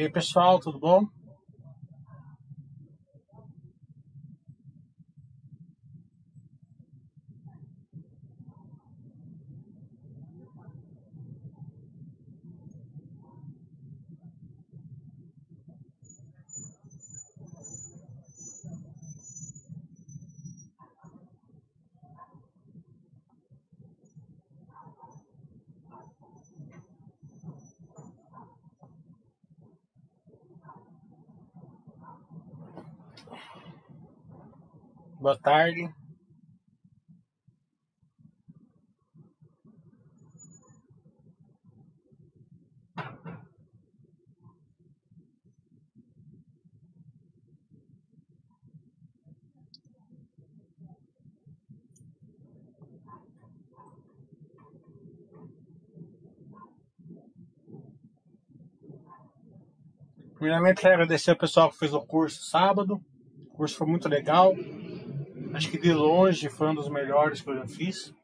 E aí, pessoal, tudo bom? Boa tarde. Primeiramente, quero agradecer ao pessoal que fez o curso sábado. O curso foi muito legal. Acho que de longe foi um dos melhores que eu já fiz.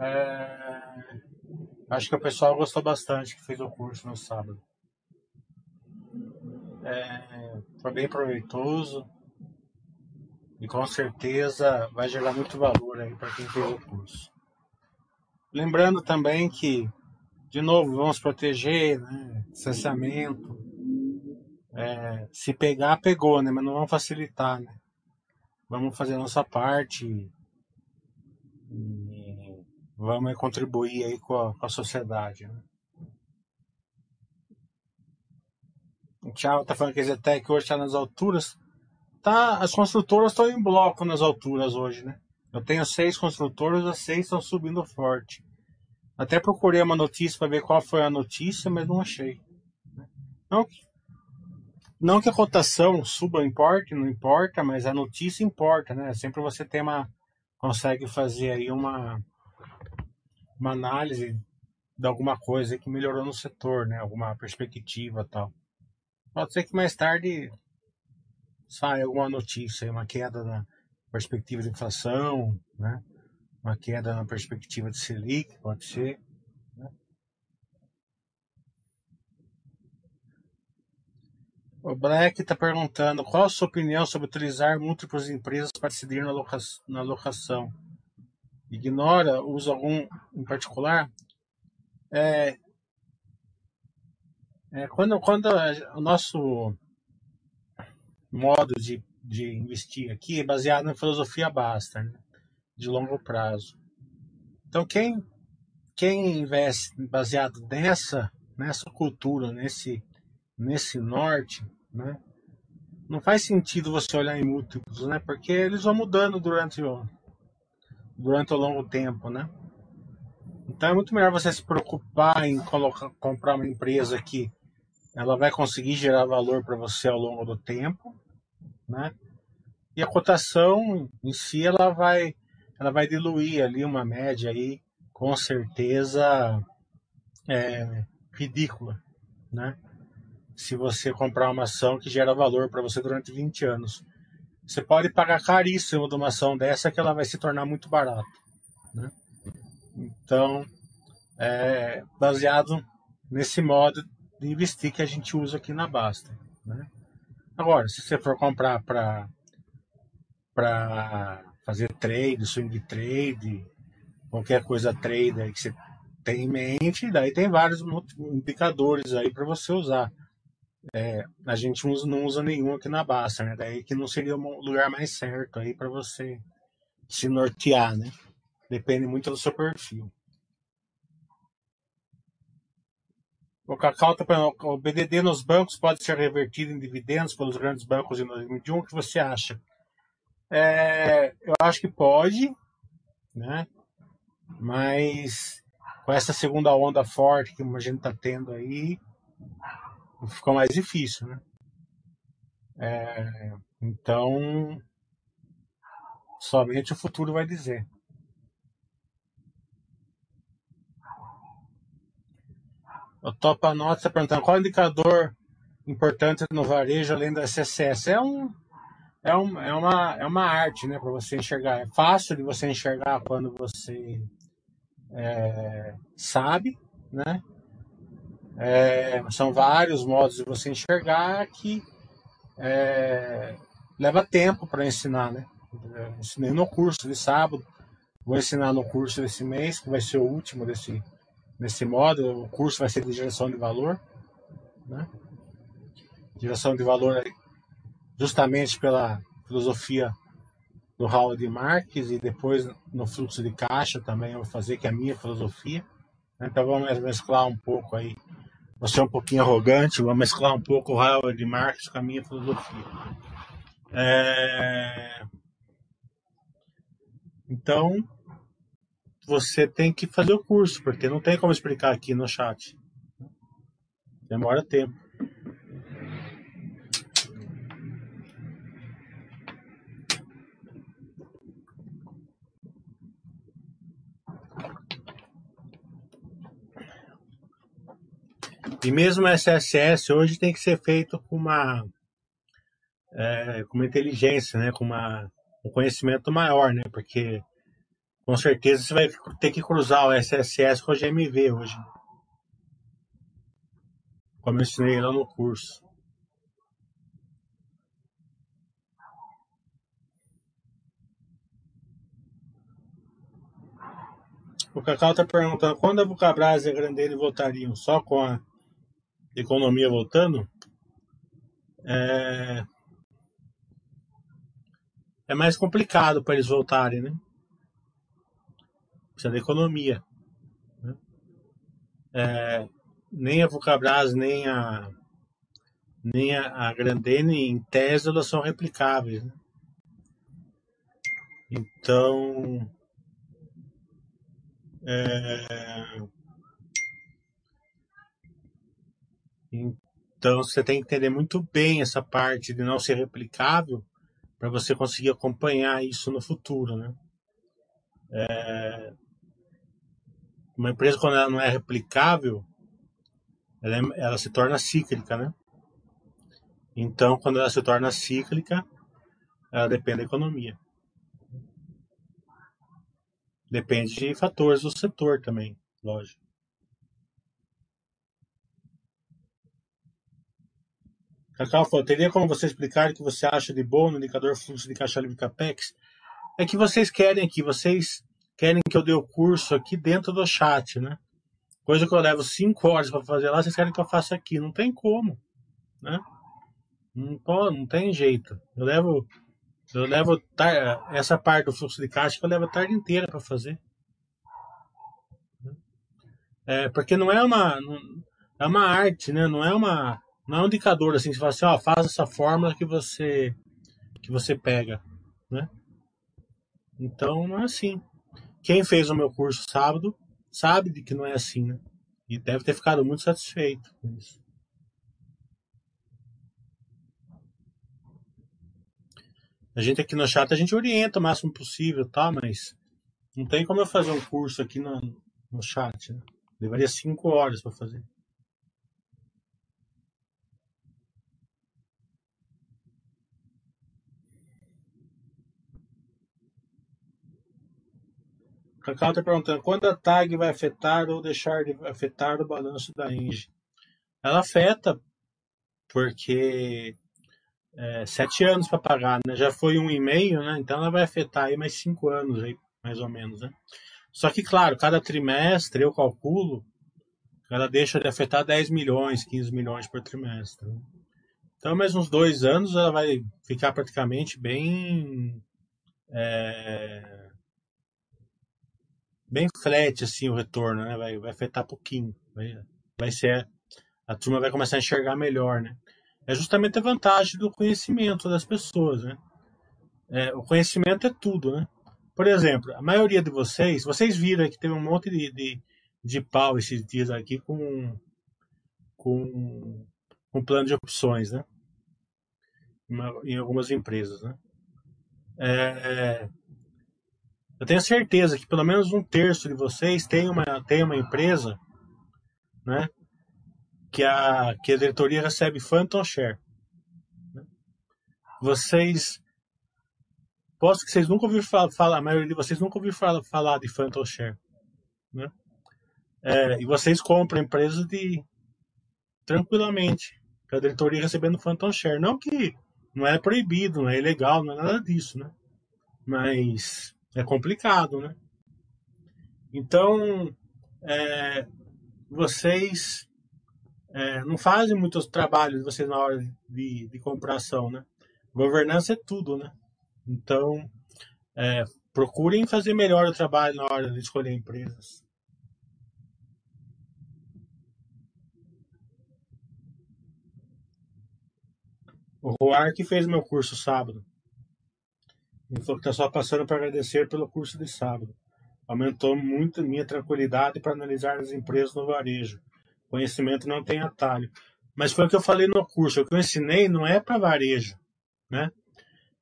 É... Acho que o pessoal gostou bastante que fez o curso no sábado. É... Foi bem proveitoso e com certeza vai gerar muito valor aí para quem fez o curso. Lembrando também que, de novo, vamos proteger, né? distanciamento. É... se pegar, pegou, né? Mas não vamos facilitar, né? Vamos fazer nossa parte vamos contribuir aí com a, com a sociedade. Né? Thiago tá falando que a Zetec hoje está nas alturas. Tá, as construtoras estão em bloco nas alturas hoje, né? Eu tenho seis construtoras, as seis estão subindo forte. Até procurei uma notícia para ver qual foi a notícia, mas não achei. Não, não que a cotação suba importe, não importa, mas a notícia importa, né? Sempre você tem uma consegue fazer aí uma uma análise de alguma coisa que melhorou no setor, né? Alguma perspectiva tal. Pode ser que mais tarde saia alguma notícia, uma queda na perspectiva de inflação, né? Uma queda na perspectiva de Selic, pode ser. O Black está perguntando qual a sua opinião sobre utilizar múltiplas empresas para decidir na, loca na locação. Ignora, usa algum em particular? É, é, quando, quando o nosso modo de, de investir aqui é baseado na filosofia basta, né? de longo prazo. Então quem, quem investe baseado nessa, nessa cultura, nesse, nesse norte, né? Não faz sentido você olhar em múltiplos, né? Porque eles vão mudando durante o, durante o longo tempo, né? Então é muito melhor você se preocupar em colocar, comprar uma empresa que ela vai conseguir gerar valor para você ao longo do tempo, né? E a cotação em si ela vai ela vai diluir ali uma média aí com certeza é, ridícula, né? Se você comprar uma ação que gera valor para você durante 20 anos. Você pode pagar caríssimo de uma ação dessa que ela vai se tornar muito barata. Né? Então, é baseado nesse modo de investir que a gente usa aqui na Basta. Né? Agora, se você for comprar para para fazer trade, swing trade, qualquer coisa trader que você tem em mente, daí tem vários indicadores aí para você usar. É, a gente não usa nenhum aqui na Basta, né? Daí que não seria o lugar mais certo aí para você se nortear, né? Depende muito do seu perfil. O Cacau tá o BDD nos bancos pode ser revertido em dividendos pelos grandes bancos em 2021. O que você acha? É, eu acho que pode, né? Mas com essa segunda onda forte que a gente está tendo aí, ficou mais difícil, né? É, então, somente o futuro vai dizer. O Topa Nota está perguntando qual indicador importante no varejo além do SSS. É, um, é, um, é, uma, é uma arte né, para você enxergar. É fácil de você enxergar quando você é, sabe, né? É, são vários modos de você enxergar que é, leva tempo para ensinar, né? Eu ensinei no curso de sábado, vou ensinar no curso desse mês, que vai ser o último desse, desse modo. O curso vai ser de geração de valor, né? Geração de valor justamente pela filosofia do Howard Marques e depois no fluxo de caixa também eu vou fazer, que é a minha filosofia. Então vamos mesclar um pouco aí. Você é um pouquinho arrogante, vou mesclar um pouco o Howard Marques com a minha filosofia. É... Então, você tem que fazer o curso, porque não tem como explicar aqui no chat. Demora tempo. E mesmo SSS hoje tem que ser feito com uma, é, com uma inteligência, né? com uma, um conhecimento maior, né? porque com certeza você vai ter que cruzar o SSS com o GMV hoje. Como eu ensinei lá no curso. O Cacau está perguntando quando a Vulcabras e a Grandeira voltariam? Só com a economia voltando, é, é mais complicado para eles voltarem, né? Precisa da economia. Né? É, nem a Vulcabras, nem a nem a, a Grandene, em tese, elas são replicáveis. Né? Então, é, Então você tem que entender muito bem essa parte de não ser replicável para você conseguir acompanhar isso no futuro, né? É... Uma empresa quando ela não é replicável, ela, é, ela se torna cíclica, né? Então quando ela se torna cíclica, ela depende da economia. Depende de fatores do setor também, lógico. Cacau falou, teria como você explicar o que você acha de bom no indicador fluxo de caixa livre capex? É que vocês querem aqui, vocês querem que eu dê o curso aqui dentro do chat, né? Coisa que eu levo cinco horas para fazer lá, vocês querem que eu faça aqui. Não tem como, né? Não, não tem jeito. Eu levo, eu levo essa parte do fluxo de caixa que eu levo a tarde inteira para fazer. É, porque não é uma, é uma arte, né? Não é uma não é um indicador assim, você fala assim, ó, faz essa fórmula que você que você pega, né? Então não é assim. Quem fez o meu curso sábado sabe de que não é assim, né? E deve ter ficado muito satisfeito com isso. A gente aqui no chat a gente orienta o máximo possível, tá? Mas não tem como eu fazer um curso aqui no, no chat. Né? Levaria cinco horas para fazer. Cacau está perguntando quando a tag vai afetar ou deixar de afetar o balanço da Engie. Ela afeta, porque é, sete anos para pagar, né? Já foi um e meio, né? Então ela vai afetar aí mais cinco anos aí, mais ou menos, né? Só que, claro, cada trimestre eu calculo ela deixa de afetar 10 milhões, 15 milhões por trimestre. Né? Então, mais uns dois anos ela vai ficar praticamente bem é, bem flat assim o retorno, né? Vai, vai afetar pouquinho. Vai, vai ser a turma vai começar a enxergar melhor, né? É justamente a vantagem do conhecimento das pessoas, né? É, o conhecimento é tudo, né? Por exemplo, a maioria de vocês, vocês viram que teve um monte de, de, de pau esses dias aqui com com um plano de opções, né? Em algumas empresas, né? É, eu tenho certeza que pelo menos um terço de vocês tem uma, tem uma empresa né, que, a, que a diretoria recebe Phantom Share. Né? Vocês. Posso que vocês nunca ouviram falar, a maioria de vocês nunca ouviram falar, falar de Phantom Share. Né? É, e vocês compram empresas de, tranquilamente, a diretoria recebendo Phantom Share. Não que não é proibido, não é ilegal, não é nada disso, né? Mas é complicado, né? Então, é, vocês é, não fazem muitos trabalhos vocês na hora de, de compração, né? Governança é tudo, né? Então, é, procurem fazer melhor o trabalho na hora de escolher empresas. O Roar que fez meu curso sábado. Ele falou que está só passando para agradecer pelo curso de sábado. Aumentou muito minha tranquilidade para analisar as empresas no varejo. Conhecimento não tem atalho. Mas foi o que eu falei no curso. O que eu ensinei não é para varejo, né?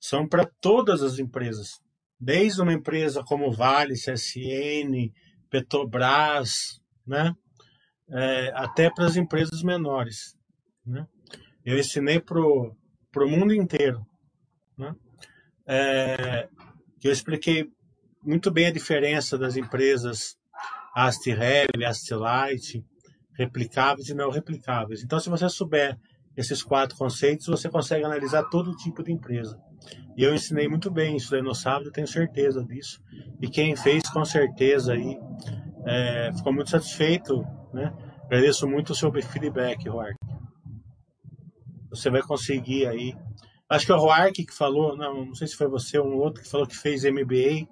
São para todas as empresas. Desde uma empresa como Vale, CSN, Petrobras, né? É, até para as empresas menores. Né? Eu ensinei para o mundo inteiro. Né? É, eu expliquei muito bem a diferença das empresas AST-Heavy, AST-Light, replicáveis e não replicáveis. Então, se você souber esses quatro conceitos, você consegue analisar todo tipo de empresa. E eu ensinei muito bem isso no sábado, tenho certeza disso. E quem fez, com certeza, aí, é, ficou muito satisfeito. Né? Agradeço muito o seu feedback, Roark. Você vai conseguir aí. Acho que é o Roark que falou, não, não sei se foi você ou um outro que falou que fez MBA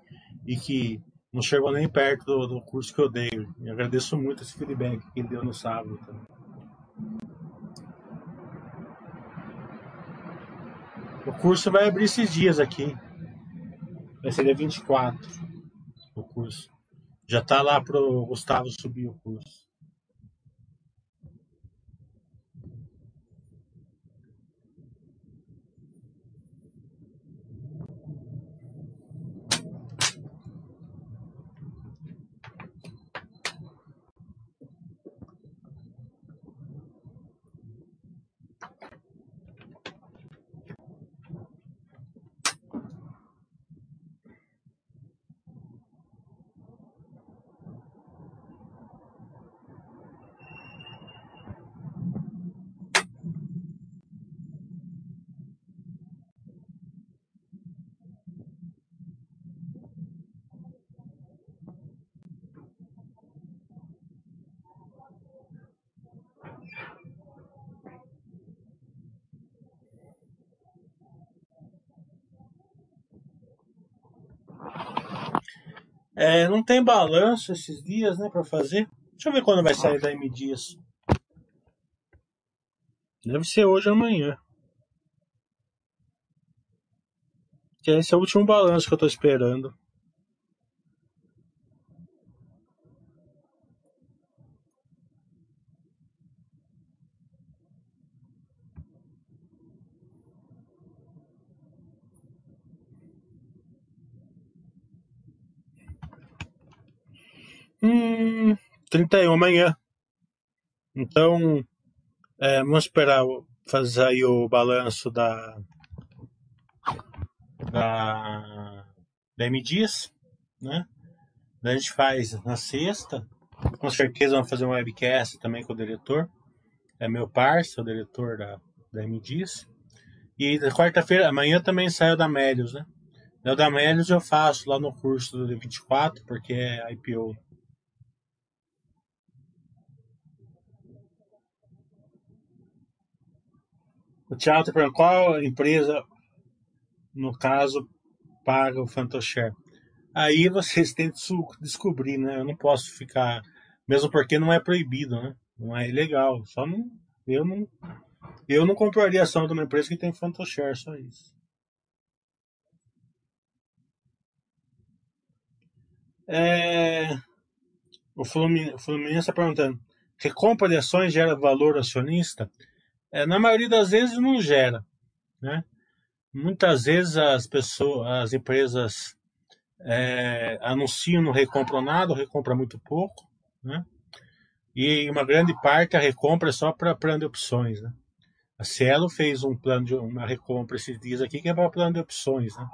e que não chegou nem perto do, do curso que eu dei. Agradeço muito esse feedback que ele deu no sábado. O curso vai abrir esses dias aqui. Vai ser dia 24 o curso. Já tá lá pro Gustavo subir o curso. É, não tem balanço esses dias, né, para fazer. Deixa eu ver quando vai sair da M Dias. Deve ser hoje ou amanhã. Que esse é o último balanço que eu tô esperando. 31 amanhã. Então, é, vamos esperar fazer aí o balanço da da, da M Dias, né? a gente faz na sexta. Com certeza vamos fazer um webcast também com o diretor. É meu parceiro, o diretor da, da M Dias. E quarta-feira, amanhã também saiu da Melios, né? Da Melios eu faço lá no curso do D24, porque é IPO. O está perguntando qual empresa, no caso, paga o Fantoshare. Aí vocês têm que descobrir, né? Eu não posso ficar. Mesmo porque não é proibido, né? Não é ilegal. Só não. Eu não. Eu não compraria ação de uma empresa que tem Fantoshare, só isso. É, o Fluminense está perguntando: recompra de ações gera valor acionista? É, na maioria das vezes não gera, né? Muitas vezes as pessoas, as empresas é, anunciam não recompram nada, recompra muito pouco, né? E uma grande parte a recompra é só para plano de opções, né? A Cielo fez um plano de uma recompra esses dias aqui que é para plano de opções, né?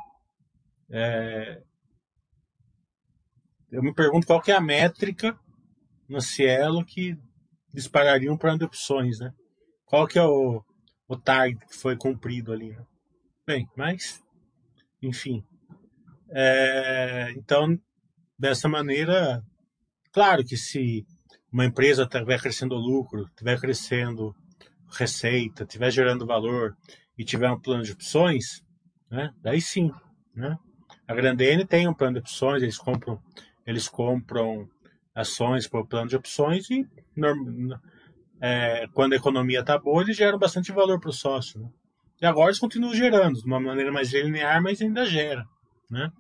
É, eu me pergunto qual que é a métrica no Cielo que dispararia um plano de opções, né? Qual que é o, o target que foi cumprido ali. Né? Bem, mas, enfim. É, então, dessa maneira, claro que se uma empresa estiver crescendo lucro, estiver crescendo receita, estiver gerando valor e tiver um plano de opções, né, daí sim. Né? A Grandene tem um plano de opções, eles compram, eles compram ações por plano de opções e é, quando a economia está boa, eles geram bastante valor para o sócio. Né? E agora eles continuam gerando, de uma maneira mais linear, mas ainda gera. Né?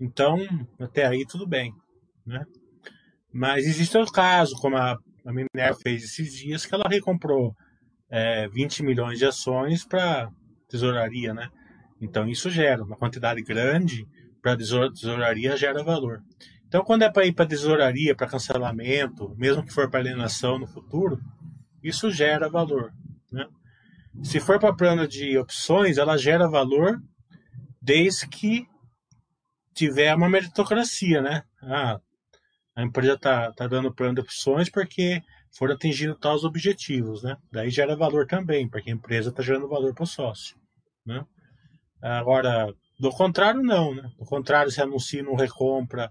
Então, até aí tudo bem. Né? Mas existe outro caso, como a, a Minerva fez esses dias, que ela recomprou é, 20 milhões de ações para tesouraria. Né? Então isso gera uma quantidade grande para tesouraria gera valor. Então, quando é para ir para tesouraria, para cancelamento, mesmo que for para alienação no futuro, isso gera valor. Né? Se for para plano de opções, ela gera valor desde que tiver uma meritocracia, né? Ah, a empresa está tá dando plano de opções porque foram atingindo tais objetivos, né? Daí gera valor também, porque a empresa está gerando valor para o sócio, né? Agora, do contrário, não, né? Do contrário, se anuncia não recompra,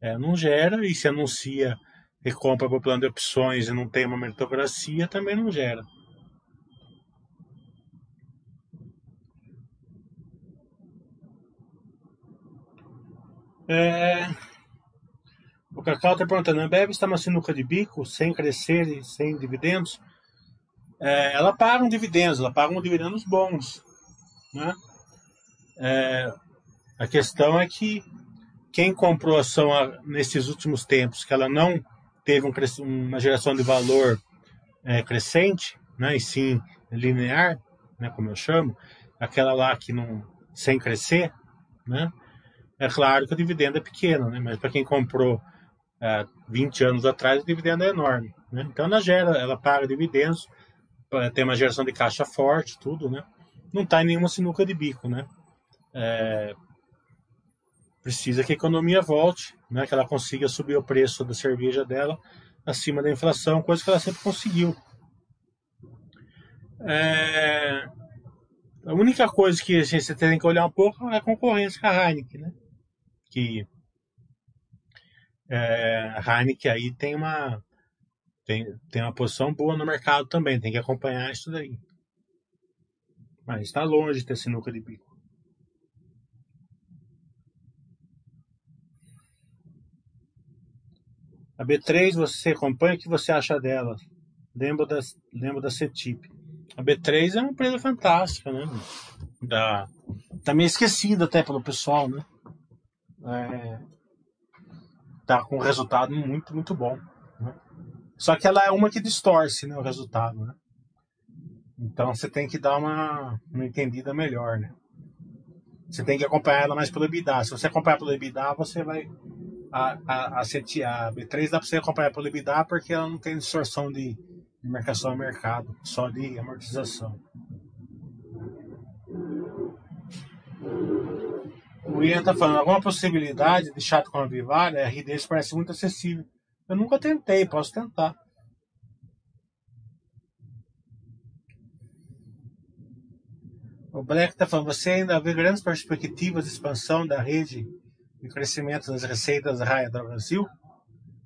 é, não gera, e se anuncia recompra para o plano de opções e não tem uma meritocracia, também não gera. É... O Cacau está perguntando, a Ambev está uma sinuca de bico, sem crescer e sem dividendos? É, ela paga um dividendos, ela paga um dividendos bons. Né? É, a questão é que quem comprou ação nesses últimos tempos, que ela não teve um, uma geração de valor é, crescente, né, e sim linear, né, como eu chamo, aquela lá que não sem crescer, né, é claro que o dividendo é pequeno, né, mas para quem comprou é, 20 anos atrás, o dividendo é enorme. Né, então ela gera, ela paga dividendos, tem uma geração de caixa forte, tudo, né, não está em nenhuma sinuca de bico, né. É, precisa que a economia volte, né, que ela consiga subir o preço da cerveja dela acima da inflação, coisa que ela sempre conseguiu. É... A única coisa que assim, você tem que olhar um pouco é a concorrência com a Heineken, né? Que é, a Heineken aí tem uma tem, tem uma posição boa no mercado também, tem que acompanhar isso daí. Mas está longe de ter sinuca de bico. A B3 você acompanha, o que você acha dela? Lembro da, lembro da CETIP. A B3 é uma empresa fantástica, né? Da, tá meio esquecida até pelo pessoal, né? É, tá com um resultado muito, muito bom. Né? Só que ela é uma que distorce né, o resultado, né? Então você tem que dar uma, uma entendida melhor, né? Você tem que acompanhar ela mais pelo EBITDA. Se você acompanhar pelo EBITDA, você vai a, a, a, a B3 dá para você acompanhar pelo EBITDA porque ela não tem distorção de, de marcação a mercado, só de amortização. O Ian está falando, alguma possibilidade de chato com a Vivara? A RDs parece muito acessível. Eu nunca tentei, posso tentar. O Black está falando, você ainda vê grandes perspectivas de expansão da rede e crescimento das receitas da Raia Brasil,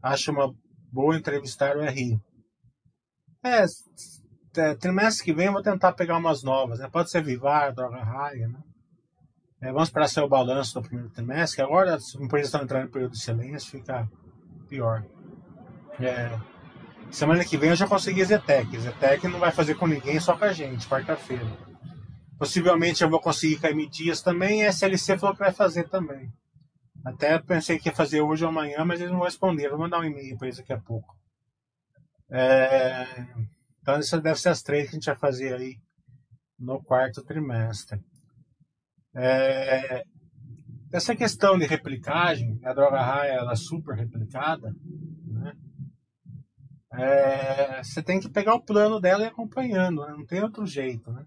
acho uma boa entrevistar o RI. É, é, trimestre que vem eu vou tentar pegar umas novas, né? Pode ser Vivar, Droga Raia, né? É, vamos esperar ser o balanço do primeiro trimestre, agora as empresas estão entrando em período de silêncio, fica pior. É, semana que vem eu já consegui Zetec. Zetec não vai fazer com ninguém, só com a gente, quarta-feira. Possivelmente eu vou conseguir com a M Dias também e a SLC falou que vai fazer também. Até pensei que ia fazer hoje ou amanhã, mas eles não responderam. Vou mandar um e-mail para eles daqui a pouco. É... Então, essas devem ser as três que a gente vai fazer aí no quarto trimestre. É... Essa questão de replicagem, a droga raia ela é super replicada, né? É... Você tem que pegar o plano dela e acompanhando, né? não tem outro jeito, né?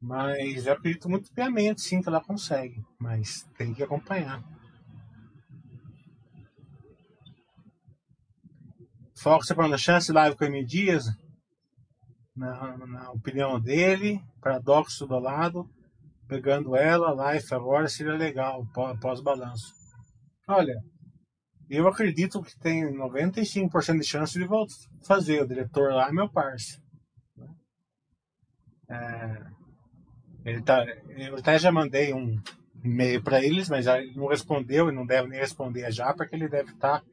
Mas eu acredito muito piamente, sim, que ela consegue, mas tem que acompanhar. Foco você falando chance live com o M Dias. na, na opinião dele, paradoxo do lado, pegando ela, life agora seria legal, pós-balanço. Olha, eu acredito que tem 95% de chance de fazer. O diretor lá é meu parceiro. É, ele tá, eu até já mandei um e-mail para eles, mas ele não respondeu e não deve nem responder já, porque ele deve estar tá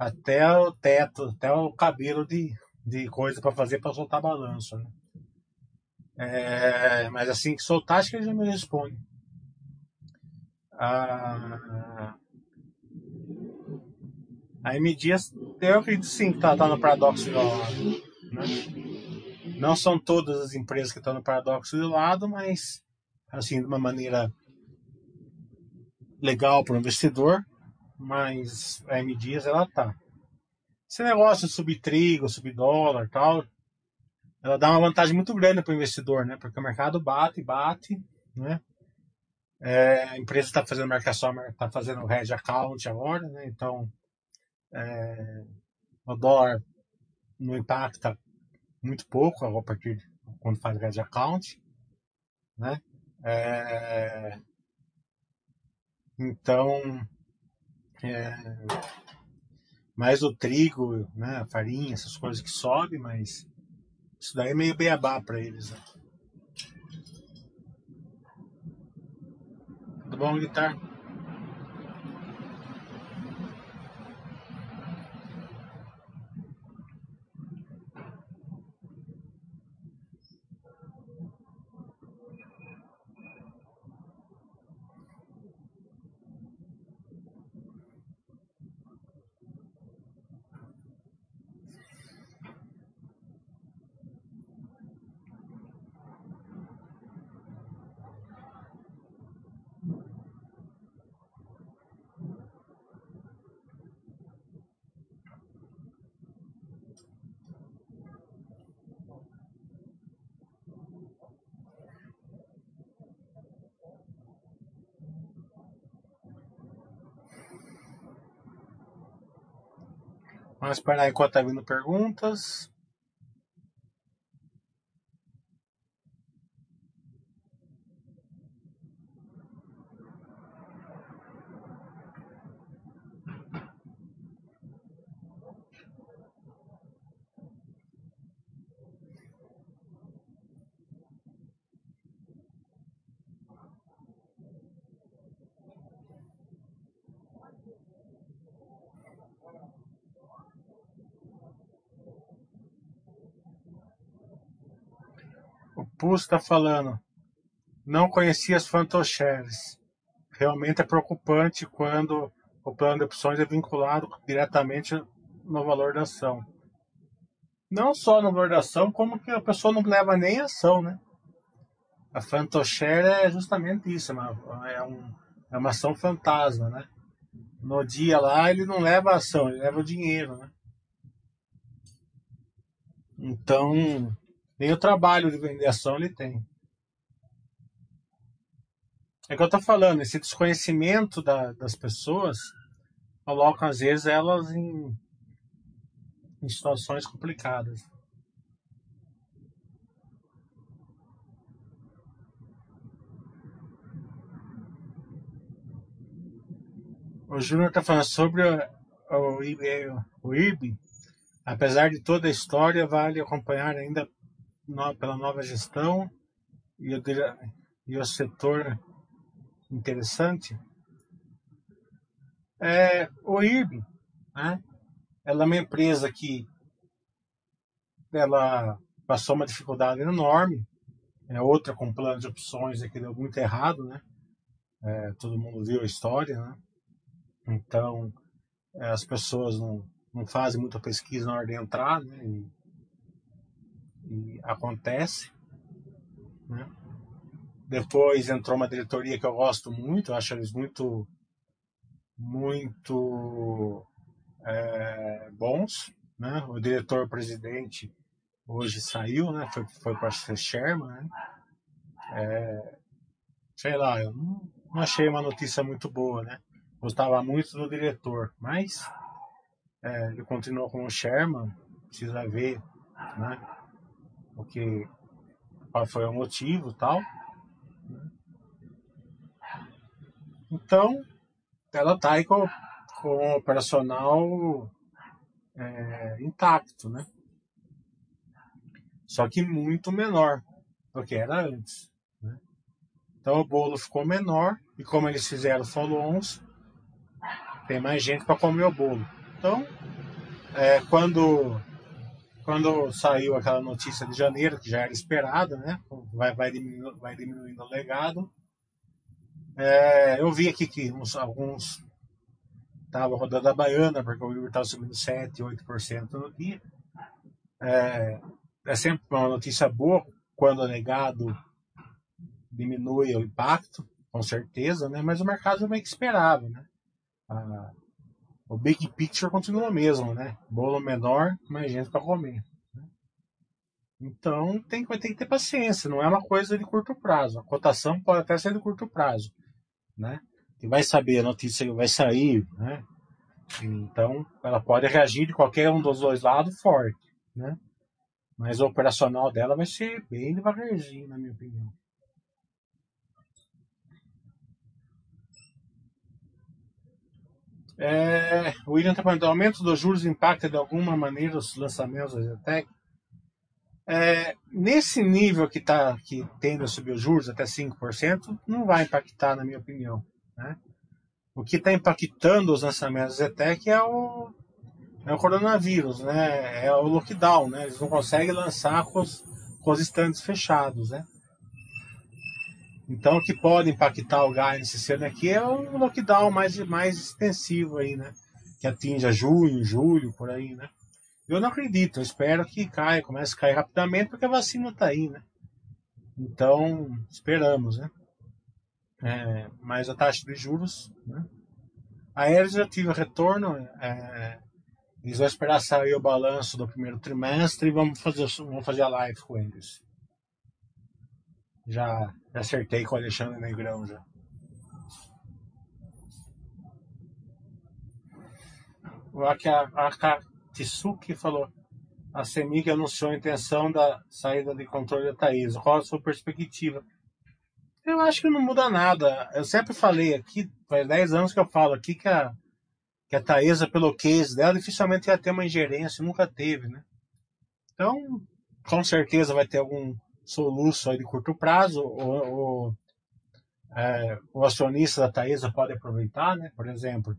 até o teto, até o cabelo de, de coisa para fazer para soltar balanço. Né? É, mas assim que soltar, acho que ele já me responde. Ah, a M Dias, eu acredito sim que está tá no paradoxo de lado. Né? Não são todas as empresas que estão no paradoxo de lado, mas assim, de uma maneira legal para o investidor, mas a M Dias ela tá. Esse negócio subir trigo, subir dólar tal, ela dá uma vantagem muito grande para o investidor, né? Porque o mercado bate, bate, né? É, a empresa está fazendo marcação, está fazendo hedge account agora, né? Então, é, o dólar não impacta muito pouco a partir de quando faz hedge account, né? É, então, é, mais o trigo, né, a farinha, essas coisas que sobem, mas isso daí é meio beabá para eles. Né? Tudo bom, guitarra? Vamos esperar enquanto tá vindo perguntas. Pus está falando. Não conhecia as fantocheres. Realmente é preocupante quando o plano de opções é vinculado diretamente no valor da ação. Não só no valor da ação, como que a pessoa não leva nem ação, né? A fantoshare é justamente isso, é é, um, é uma ação fantasma, né? No dia lá ele não leva a ação, ele leva o dinheiro, né? Então, nem o trabalho de vender ação ele tem. É que eu estou falando, esse desconhecimento da, das pessoas coloca às vezes elas em, em situações complicadas. O Júnior está falando sobre o, o, o IRB. Apesar de toda a história, vale acompanhar ainda no, pela nova gestão e o, e o setor interessante. É, o IRB, né? ela é uma empresa que ela passou uma dificuldade enorme, é outra com plano de opções que deu muito errado, né? É, todo mundo viu a história, né? Então, é, as pessoas não, não fazem muita pesquisa na hora de entrar, né? E, e acontece. Né? Depois entrou uma diretoria que eu gosto muito, eu acho eles muito, muito é, bons. Né? O diretor-presidente hoje saiu, né? foi, foi para ser Sherman. Né? É, sei lá, eu não, não, achei uma notícia muito boa. Né? Gostava muito do diretor, mas é, ele continuou com o Sherman, precisa ver. Né? O que qual foi o motivo tal. Então, ela está aí com, com o operacional é, intacto, né? Só que muito menor do que era antes. Né? Então o bolo ficou menor e como eles fizeram follow-ons, tem mais gente para comer o bolo. Então, é, quando quando saiu aquela notícia de janeiro, que já era esperada, né? Vai, vai, diminuindo, vai diminuindo o legado. É, eu vi aqui que uns, alguns estavam rodando a baiana, porque o Uber estava subindo 7, 8% no dia. É, é sempre uma notícia boa quando o legado diminui o impacto, com certeza, né? mas o mercado meio que esperava. Né? Ah, o big picture continua mesmo, né? Bolo menor, mais gente para comer. Né? Então tem, ter que ter paciência, não é uma coisa de curto prazo. A cotação pode até ser de curto prazo, né? E vai saber a notícia vai sair, né? Então ela pode reagir de qualquer um dos dois lados forte, né? Mas o operacional dela vai ser bem devagarzinho, na minha opinião. É, o William está perguntando, o aumento dos juros impacta de alguma maneira os lançamentos da Zetec? É, nesse nível que, tá, que tende a subir os juros até 5%, não vai impactar, na minha opinião. Né? O que está impactando os lançamentos da Zetec é o, é o coronavírus, né? é o lockdown. Né? Eles não conseguem lançar com os, com os estandes fechados. Né? Então, o que pode impactar o gás nesse ano aqui é um lockdown mais, mais extensivo aí, né? Que atinja junho, julho, por aí, né? Eu não acredito, eu espero que caia, comece a cair rapidamente, porque a vacina está aí, né? Então, esperamos, né? É, mas a taxa de juros, né? A Aeres já tive retorno, é, eles vão esperar sair o balanço do primeiro trimestre e vamos fazer, vamos fazer a live com eles. Já, já acertei com o Alexandre Negrão já. O Akatsuki falou. A CEMIG anunciou a intenção da saída de controle da Taesa. Qual a sua perspectiva? Eu acho que não muda nada. Eu sempre falei aqui, faz 10 anos que eu falo aqui que a, que a Taesa, pelo case dela, dificilmente ia ter uma ingerência, nunca teve, né? Então, com certeza vai ter algum soluço de curto prazo, o, o, é, o acionista da Taesa pode aproveitar, né? Por exemplo,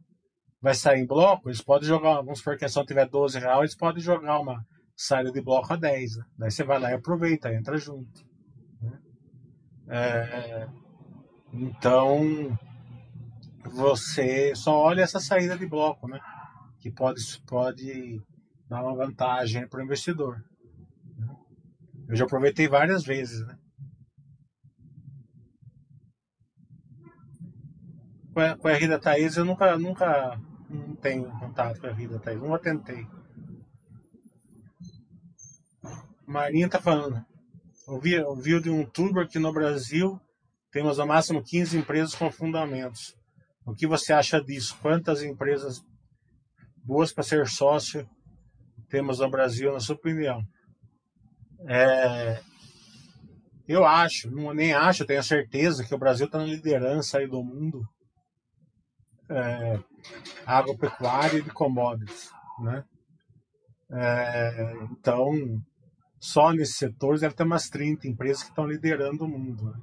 vai sair em bloco, eles podem jogar, vamos supor que a ação tiver 12 reais, eles podem jogar uma saída de bloco a 10. Né? Daí você vai lá e aproveita, entra junto. Né? É, então, você só olha essa saída de bloco, né? Que pode, pode dar uma vantagem para o investidor. Eu já aproveitei várias vezes, né? Com a, Rida Thaís eu nunca, nunca não tenho contato com a Rida Thaís, nunca tentei. Marinha tá falando. Ouvi, ouviu de um youtuber que no Brasil temos no máximo 15 empresas com fundamentos. O que você acha disso? Quantas empresas boas para ser sócio temos no Brasil, na sua opinião? É, eu acho, não, nem acho, tenho certeza que o Brasil está na liderança aí do mundo é, agropecuária e de commodities, né? É, então, só nesses setores deve ter umas 30 empresas que estão liderando o mundo. Né?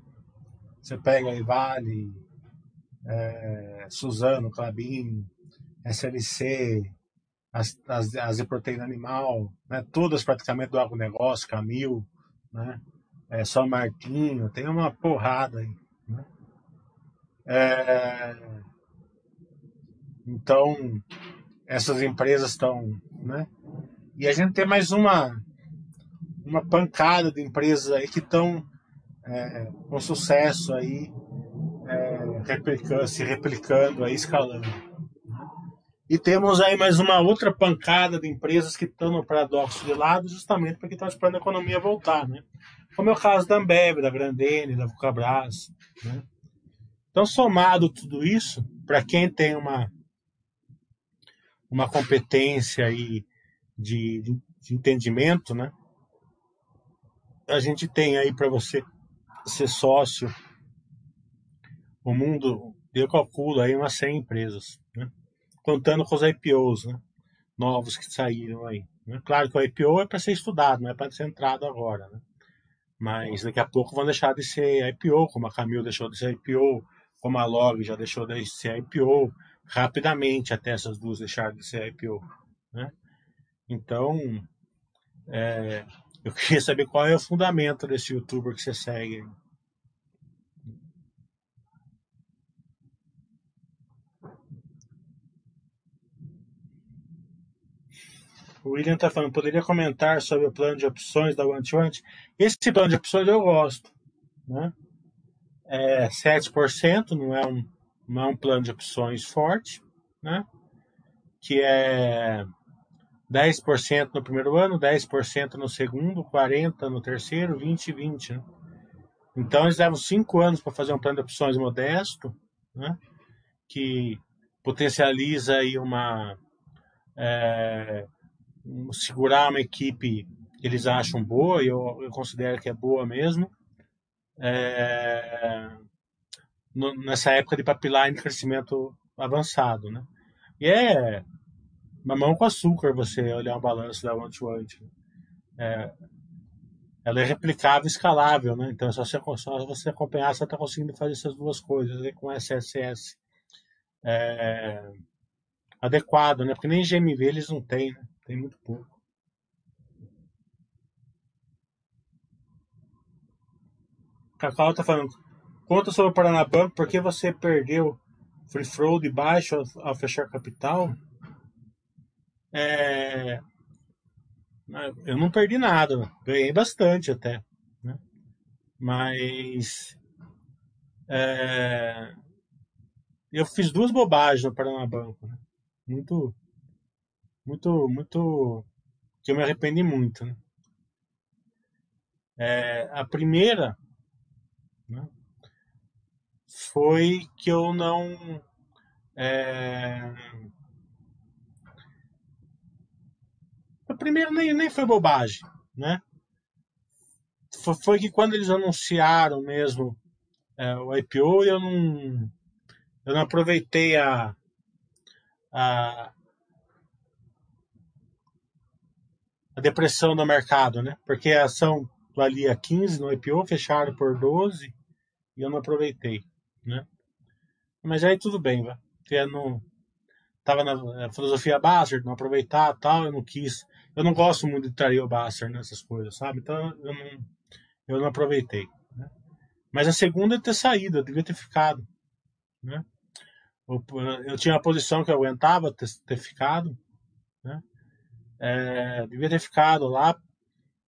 Você pega aí Vale, é, Suzano, Clabin, SLC, as, as, as de proteína animal, né? todas praticamente do agronegócio, Camil, né? é, São Martinho, tem uma porrada aí. Né? É, então, essas empresas estão. Né? E a gente tem mais uma, uma pancada de empresas aí que estão é, com sucesso aí, é, replicando, se replicando, aí, escalando. E temos aí mais uma outra pancada de empresas que estão no paradoxo de lado, justamente porque estão esperando a economia voltar, né? Como é o caso da Ambev, da Grandene, da Vulcabras, né? Então, somado tudo isso, para quem tem uma, uma competência aí de, de, de entendimento, né? a gente tem aí para você ser sócio, o mundo, eu calculo aí umas 100 empresas? Contando com os IPOs né? novos que saíram aí. Né? Claro que o IPO é para ser estudado, não é para ser entrado agora. Né? Mas daqui a pouco vão deixar de ser IPO, como a Camil deixou de ser IPO, como a Log já deixou de ser IPO, rapidamente até essas duas deixarem de ser IPO. Né? Então, é, eu queria saber qual é o fundamento desse youtuber que você segue. O William está falando, poderia comentar sobre o plano de opções da One Esse plano de opções eu gosto. Né? É 7%, não é, um, não é um plano de opções forte, né? que é 10% no primeiro ano, 10% no segundo, 40% no terceiro, 20% e 20%. Né? Então eles levam cinco anos para fazer um plano de opções modesto, né? que potencializa aí uma é, segurar uma equipe que eles acham boa, e eu, eu considero que é boa mesmo, é, no, nessa época de pipeline de crescimento avançado. Né? E é mamão com açúcar você olhar um balanço da One to One. É, ela é replicável escalável, né? Então, só você, só você acompanhar, você está conseguindo fazer essas duas coisas aí com SSS é, adequado, né? Porque nem GMV eles não têm, né? Tem muito pouco. Cacau tá falando, conta sobre o Paranabanco, por que você perdeu free flow de baixo ao, fechar capital? É, eu não perdi nada, ganhei bastante até. Né? Mas é, eu fiz duas bobagens no Paranabanco. Né? Muito, muito, muito. que eu me arrependi muito. Né? É, a primeira né, foi que eu não. É, a primeira nem, nem foi bobagem, né? Foi, que quando eles anunciaram mesmo é, o IPO, eu não, eu não aproveitei a, a, a depressão do mercado, né? Porque a ação valia 15 no IPO, fecharam por 12 e eu não aproveitei, né? Mas aí tudo bem, vai. Eu não tava na filosofia Bassard, não aproveitar tal, eu não quis. Eu não gosto muito de trair o Bassard nessas coisas, sabe? Então eu não, eu não aproveitei. Né? Mas a segunda é ter saído, eu devia ter ficado, né? Eu, tinha uma posição que eu aguentava ter, ter ficado? É, devia ter ficado lá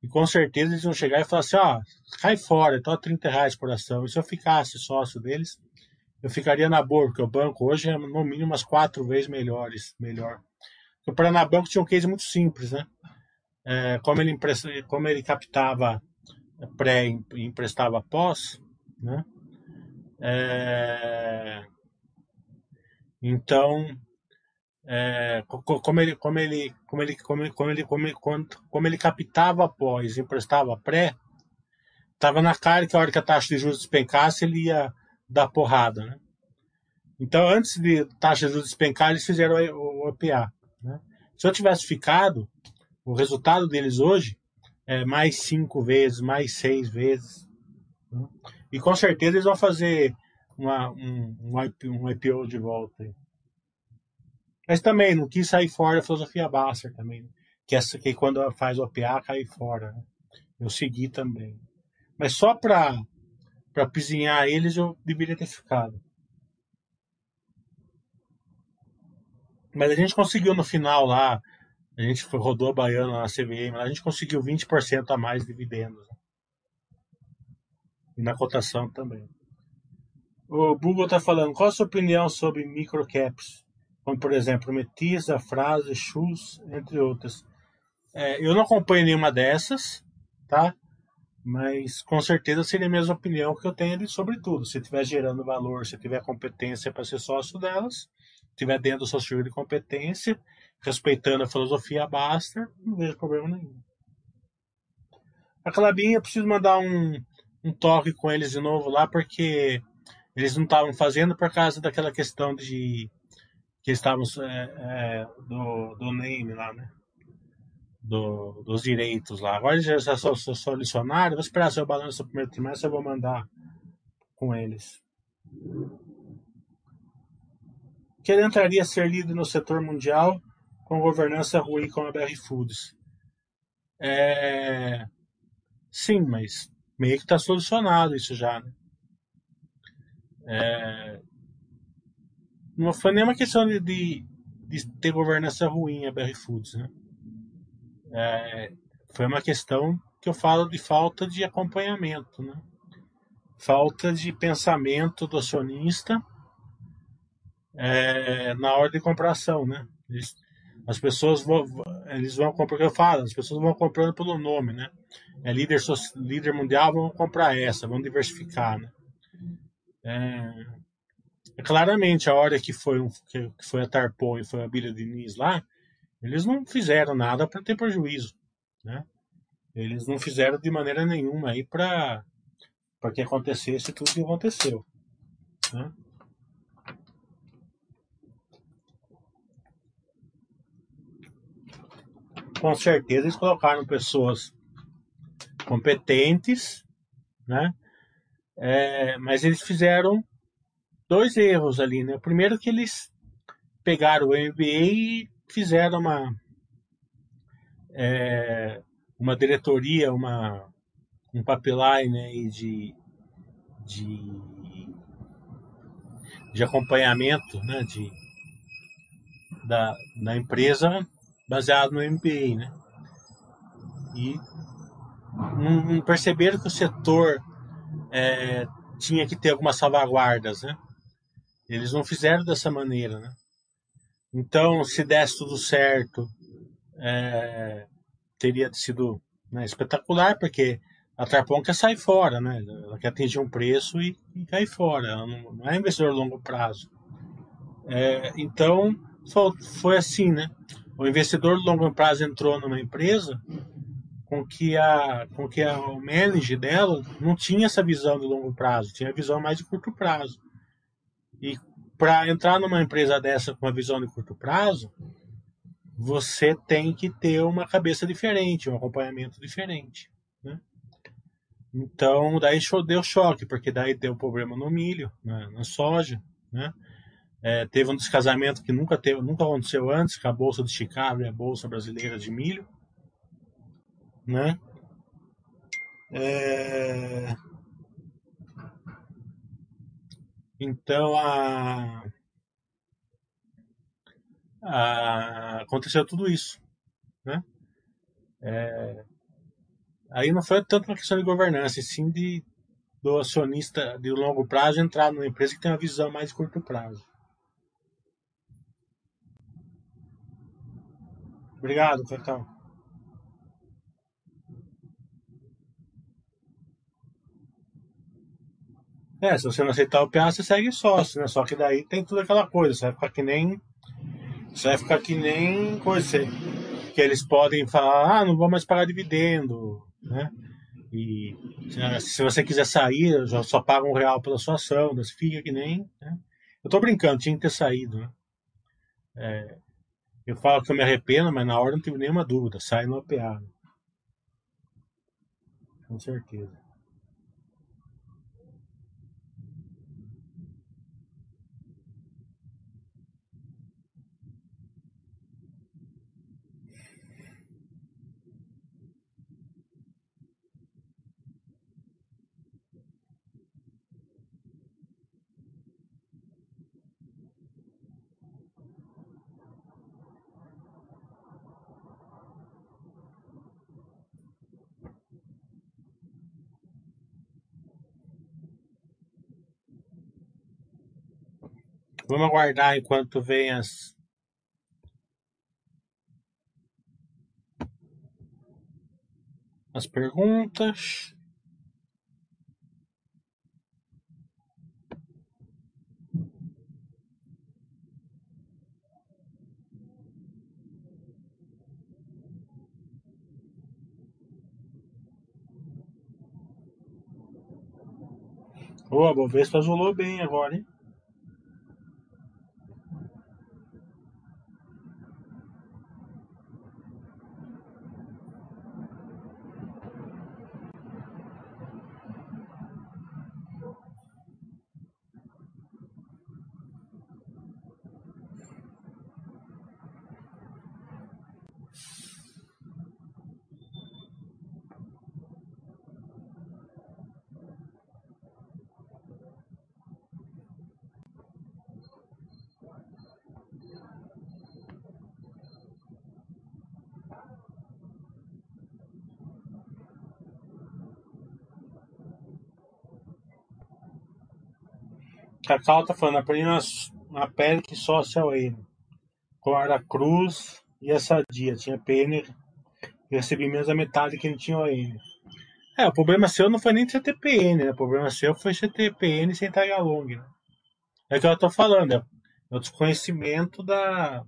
e com certeza eles vão chegar e falar assim, ó, cai fora, então 30 reais por ação. E se eu ficasse sócio deles, eu ficaria na boa, porque o banco hoje é no mínimo umas quatro vezes melhores, melhor. O Paranabanco tinha um case muito simples, né? É, como, ele como ele captava pré e emprestava pós, né? É, então, é, como ele como ele como ele como ele como ele como ele, como ele captava após emprestava pré estava na cara que a hora que a taxa de juros despencasse ele ia dar porrada né? então antes de taxa de juros despencar eles fizeram o, OPA né? se eu tivesse ficado o resultado deles hoje é mais cinco vezes mais seis vezes né? e com certeza eles vão fazer uma, um, um IPO de volta aí. Mas também não quis sair fora da filosofia Basser também. Que, essa, que quando faz o OPA cai fora. Né? Eu segui também. Mas só para para pisinhar eles eu deveria ter ficado. Mas a gente conseguiu no final lá, a gente rodou a Baiana na CVM, a gente conseguiu 20% a mais de dividendos. Né? E na cotação também. O Google está falando, qual a sua opinião sobre microcaps? Como por exemplo Metisa, Frase, Chus, entre outras. É, eu não acompanho nenhuma dessas, tá? Mas com certeza seria a mesma opinião que eu tenho sobre tudo. Se estiver gerando valor, se tiver competência para ser sócio delas, estiver dentro do seu círculo de competência, respeitando a filosofia Baster, não vejo problema nenhum. A Clabin, eu preciso mandar um, um toque com eles de novo lá, porque eles não estavam fazendo por causa daquela questão de que estávamos é, é, do, do name lá, né? Do, dos direitos lá. Agora já, já sou, sou solucionário, vou esperar seu balanço do primeiro trimestre, eu vou mandar com eles. Que ele entraria a ser líder no setor mundial com governança ruim como a BR Foods. É... Sim, mas meio que está solucionado isso já, né? É... Não foi nenhuma questão de, de, de, ter governança ruim a BR Foods, né? É... Foi uma questão que eu falo de falta de acompanhamento, né? Falta de pensamento do acionista é, na hora de compração, né? Eles, as pessoas vão, eles vão comprar, eu falo, as pessoas vão comprando pelo nome, né? É líder, líder mundial, vão comprar essa, vão diversificar, né? É claramente a hora que foi, um, que, foi a Tarpon e foi a Bíblia Diniz lá, eles não fizeram nada para ter prejuízo, né? Eles não fizeram de maneira nenhuma aí para que acontecesse tudo que aconteceu, né? com certeza eles colocaram pessoas competentes, né? É, mas eles fizeram dois erros ali, né? Primeiro que eles pegaram o MBA e fizeram uma é, uma diretoria, uma um pipeline aí de, de de acompanhamento, né? De da, da empresa baseado no MBA, né? E não, não perceberam que o setor é, tinha que ter algumas salvaguardas, né? Eles não fizeram dessa maneira, né? Então, se desse tudo certo, é, teria sido né, espetacular, porque a Tarpon quer sair fora, né? Ela quer atingir um preço e, e cair fora. Ela não, não é investidor a longo prazo. É, então, foi, assim, né? o investidor de longo prazo entrou numa empresa com que a com que a, o manager dela não tinha essa visão de longo prazo, tinha a visão mais de curto prazo. E para entrar numa empresa dessa com uma visão de curto prazo, você tem que ter uma cabeça diferente, um acompanhamento diferente. Né? Então, daí deu choque, porque daí deu problema no milho, na, na soja, né? É, teve um descasamento que nunca, teve, nunca aconteceu antes, com a Bolsa de Chicago e a Bolsa Brasileira de Milho. Né? É... Então, a... a... aconteceu tudo isso. Né? É... Aí não foi tanto uma questão de governança, e sim de, do acionista de longo prazo entrar numa empresa que tem uma visão mais de curto prazo. Obrigado, Cacau. É, se você não aceitar o PA, você segue sócio, né? Só que daí tem tudo aquela coisa, você vai ficar que nem. Você vai ficar que nem coisa. Que eles podem falar, ah, não vou mais pagar dividendo, né? E se você quiser sair, já só paga um real pela sua ação, você fica que nem. Né? Eu tô brincando, tinha que ter saído, né? É, eu falo que eu me arrependo, mas na hora não tive nenhuma dúvida. Sai no APA. Com certeza. Vamos aguardar enquanto vem as. As perguntas. Ô, oh, a Bovespa azulou bem agora, hein? Cacau tá falando, aprendi na, na pele que social N. Com a Cruz e a Sadia. Tinha PN e recebi menos da metade que não tinha ON. É, o problema seu não foi nem de CTPN, né? O problema seu foi CTPN sem tag along, né? É o que eu tô falando, é o desconhecimento da,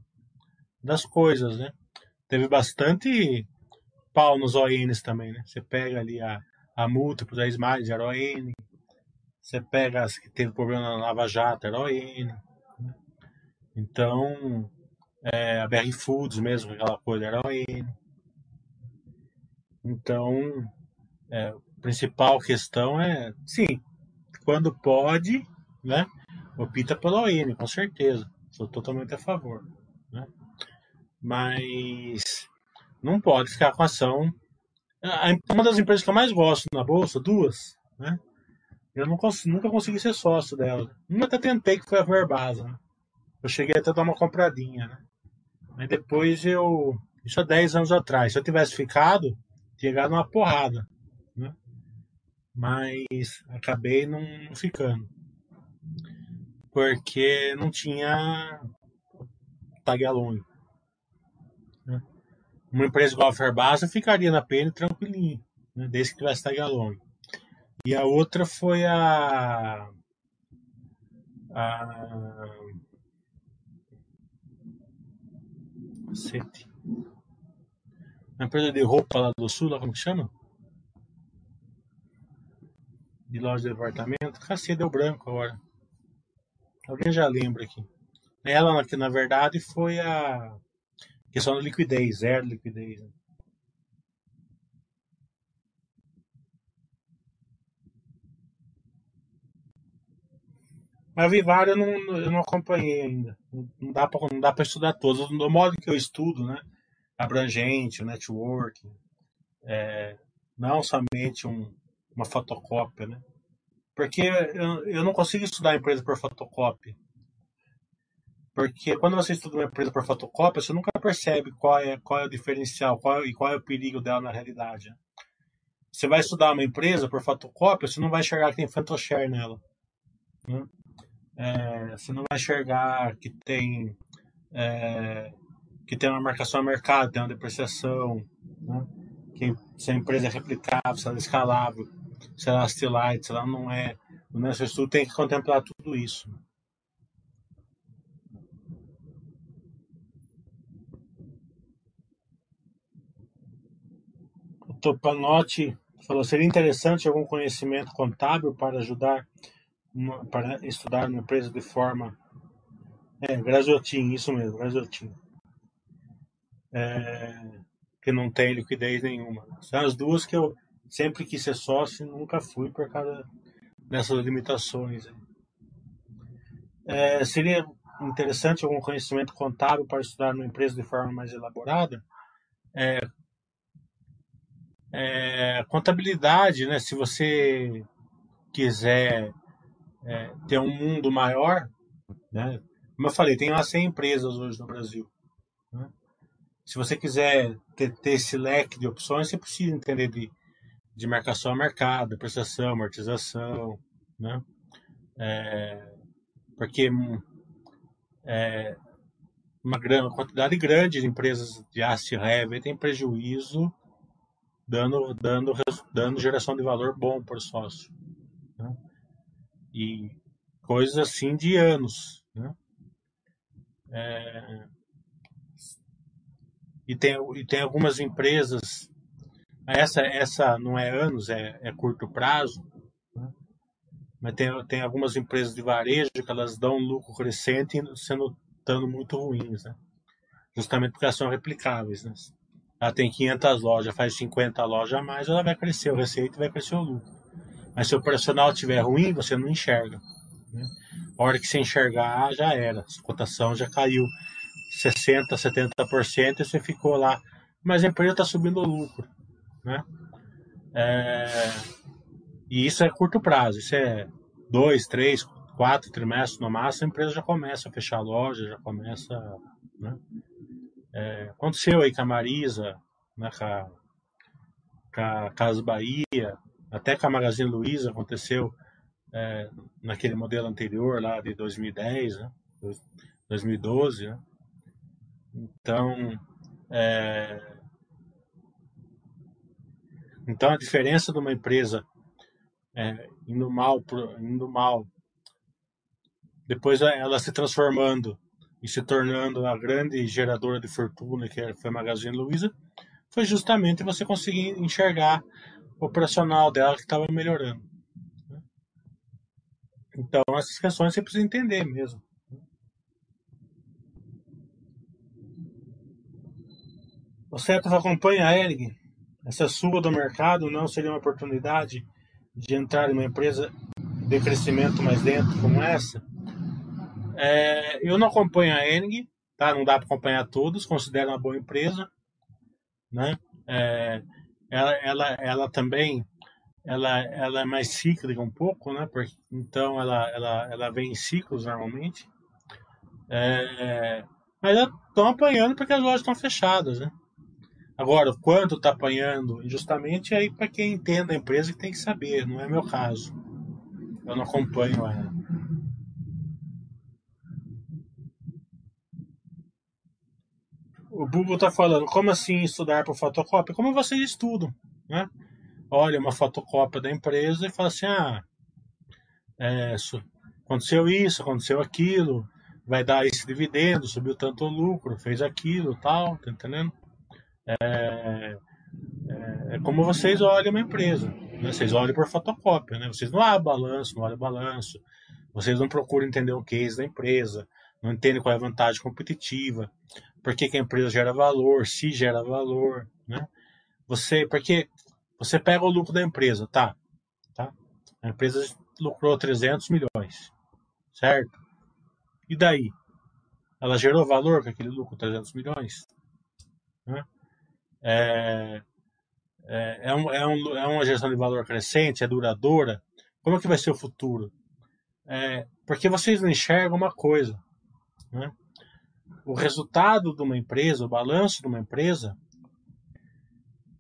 das coisas, né? Teve bastante pau nos ONs também, né? Você pega ali a, a múltiplos, a Smiles, era ON, você pega as que teve problema na Lava Jato, ON. Né? Então, é, a BR Foods mesmo, aquela coisa, ON. Então, é, a principal questão é, sim, quando pode, né, opta pela ON, com certeza. Sou totalmente a favor. Né? Mas não pode ficar com ação. Uma das empresas que eu mais gosto na bolsa, duas, né? Eu não consigo, nunca consegui ser sócio dela. Nunca até tentei, que foi a Verbasa. Né? Eu cheguei até a dar uma compradinha, né? Mas depois eu. Isso há 10 anos atrás. Se eu tivesse ficado, tinha ganhado uma porrada. Né? Mas acabei não, ficando. Porque não tinha tag along. Né? Uma empresa igual a Verbasa ficaria na PN tranquilinho, né? desde que tivesse tag along. E a outra foi a. A. Cacete. A empresa de roupa lá do sul, lá como chama? De loja de departamento. Cacete, deu branco agora. Alguém já lembra aqui. Ela, que na verdade foi a questão da liquidez, zero liquidez. Né? Mas Vivara eu não, eu não acompanhei ainda. Não dá para estudar todos. Do modo que eu estudo, né? Abrangente, o network, é, não somente um, uma fotocópia, né? Porque eu, eu não consigo estudar a empresa por fotocópia. Porque quando você estuda uma empresa por fotocópia, você nunca percebe qual é, qual é o diferencial qual, e qual é o perigo dela na realidade. Né? Você vai estudar uma empresa por fotocópia, você não vai enxergar que tem fantoshare nela. Né? É, você não vai enxergar que tem é, que tem uma marcação a mercado, tem uma depreciação, né? que se a empresa é replicável, se ela é escalável, se ela é asset se ela não é. O nosso estudo tem que contemplar tudo isso. O Topanotti falou: seria interessante algum conhecimento contábil para ajudar uma, para estudar uma empresa de forma. É, Graziotin, isso mesmo, Graziotin. É, que não tem liquidez nenhuma. São as duas que eu sempre quis ser sócio nunca fui por causa dessas limitações. É, seria interessante algum conhecimento contábil para estudar uma empresa de forma mais elaborada? É, é, contabilidade, né? Se você quiser é, ter um mundo maior, né? Como eu falei, tem umas 100 empresas hoje no Brasil. Né? Se você quiser ter, ter, esse leque de opções, você precisa entender de, de marcação a mercado, prestação, amortização, né? É, porque é, uma, grande, quantidade grande de empresas de asset heavy tem prejuízo dando, dando, dando geração de valor bom para o sócio. Né? E coisas assim de anos. Né? É, e, tem, e tem algumas empresas, essa, essa não é anos, é, é curto prazo, né? mas tem, tem algumas empresas de varejo que elas dão um lucro crescente sendo estando muito ruins, né? Justamente porque elas são replicáveis, né? Ela tem 500 lojas, faz 50 lojas a mais, ela vai crescer o receita e vai crescer o lucro. Mas se o operacional estiver ruim, você não enxerga. Né? A hora que você enxergar, já era. A cotação já caiu 60%, 70% e você ficou lá. Mas a empresa está subindo o lucro. Né? É... E isso é curto prazo. Isso é dois, três, quatro trimestres no máximo, a empresa já começa a fechar a loja, já começa. Né? É... Aconteceu aí com a Marisa, né, com, a, com a Casa Bahia, até com a Magazine Luiza aconteceu é, naquele modelo anterior lá de 2010, né? 2012, né? Então, é, então a diferença de uma empresa é, indo mal, indo mal, depois ela se transformando e se tornando a grande geradora de fortuna que foi a Magazine Luiza, foi justamente você conseguir enxergar operacional dela que estava melhorando. Então, essas questões você precisa entender mesmo. Você acompanha a Ering? Essa suba do mercado não seria uma oportunidade de entrar em uma empresa de crescimento mais lento como essa? É, eu não acompanho a Ering, tá? não dá para acompanhar todos, considero uma boa empresa. Né? É, ela, ela, ela também ela, ela é mais cíclica um pouco, né? Porque, então ela, ela, ela vem em ciclos normalmente. É, mas estão apanhando porque as lojas estão fechadas, né? Agora, o quanto está apanhando justamente aí para quem entende a empresa que tem que saber, não é meu caso. Eu não acompanho ela. O Bubu está falando, como assim estudar por fotocópia? Como vocês estudam, né? olha uma fotocópia da empresa e fala assim: ah, é, aconteceu isso, aconteceu aquilo, vai dar esse dividendo, subiu tanto o lucro, fez aquilo, tal, tá entendendo? É, é, é como vocês olham uma empresa, né? vocês olham por fotocópia, né? Vocês não abrem balanço, não olham balanço, vocês não procuram entender o case da empresa, não entendem qual é a vantagem competitiva, por que, que a empresa gera valor, se gera valor, né? Você, porque você pega o lucro da empresa, tá? tá? A empresa lucrou 300 milhões, certo? E daí? Ela gerou valor com aquele lucro, 300 milhões? Né? É, é, é, um, é, um, é uma gestão de valor crescente, é duradoura? Como é que vai ser o futuro? É, porque vocês não enxergam uma coisa, né? O resultado de uma empresa, o balanço de uma empresa,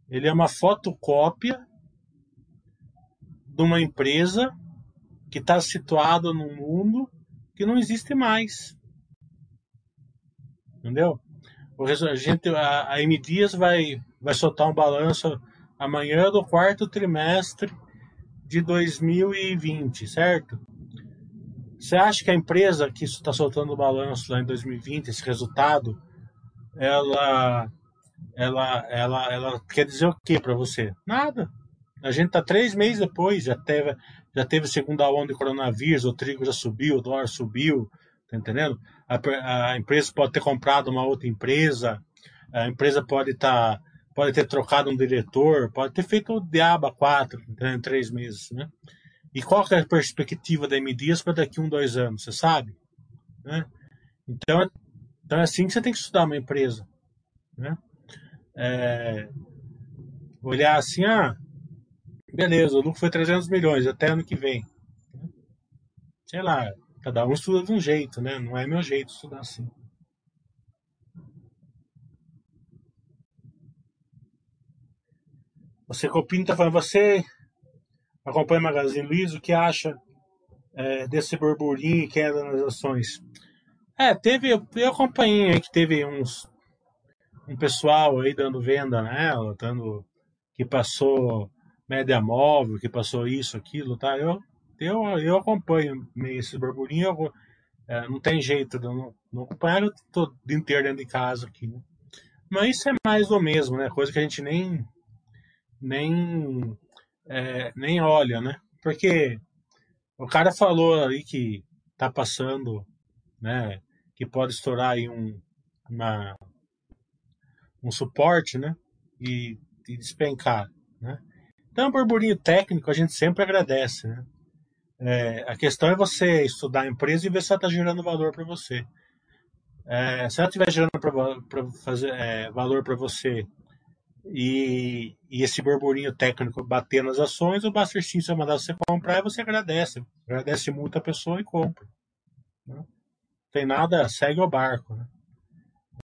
ele é uma fotocópia de uma empresa que está situada num mundo que não existe mais. Entendeu? A, gente, a, a M Dias vai, vai soltar um balanço amanhã do quarto trimestre de 2020, certo? Você acha que a empresa que está soltando o balanço lá em 2020, esse resultado, ela ela, ela, ela quer dizer o que para você? Nada. A gente está três meses depois, já teve, já teve segunda onda de coronavírus, o trigo já subiu, o dólar subiu, tá entendendo? A, a empresa pode ter comprado uma outra empresa, a empresa pode estar, tá, pode ter trocado um diretor, pode ter feito o diabo quatro, em três meses, né? E qual é a perspectiva da M Dias para daqui um, dois anos, você sabe? Né? Então, então é assim que você tem que estudar uma empresa, né? é, olhar assim, ah, beleza, o lucro foi 300 milhões até ano que vem. Sei lá, cada um estuda de um jeito, né? Não é meu jeito estudar assim. Você Copinho tá falando, você acompanha o Magazine Luiza, o que acha é, desse burburinho que queda nas ações? É, teve, eu acompanhei que teve uns um pessoal aí dando venda nela, dando que passou média móvel, que passou isso, aquilo, tá? Eu, eu, eu acompanho esse burburinho, eu, é, não tem jeito de não, não acompanhar, eu tô dia inteiro dentro de casa aqui, né? Mas isso é mais ou mesmo, né? Coisa que a gente nem nem é, nem olha, né? Porque O cara falou aí que tá passando, né? Que pode estourar aí um, uma, um suporte, né? E, e despencar, né? Então, burburinho técnico a gente sempre agradece, né? É, a questão é você estudar a empresa e ver se ela está gerando valor para você. É, se ela estiver gerando pra, fazer, é, valor para você e, e, esse burburinho técnico bater nas ações, o Buster Simpson mandar você comprar e você agradece. Agradece muito a pessoa e compra. Né? Tem nada, segue o barco. Né?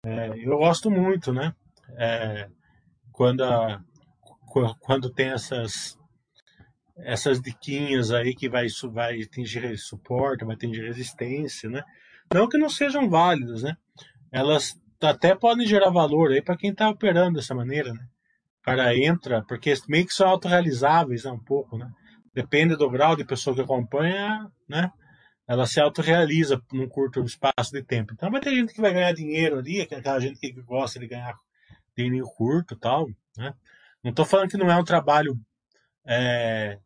É, eu gosto muito, né? É, quando, a, quando tem essas essas diquinhas aí que vai, vai atingir suporte, vai atingir resistência, né? Não que não sejam válidas, né? Elas até podem gerar valor aí para quem está operando dessa maneira, né? O cara entra, porque meio que são autorrealizáveis, né? Um pouco, né? Depende do grau de pessoa que acompanha, né? Ela se autorrealiza num curto espaço de tempo. Então vai ter gente que vai ganhar dinheiro ali, aquela gente que gosta de ganhar dinheiro curto tal, né? Não estou falando que não é um trabalho é,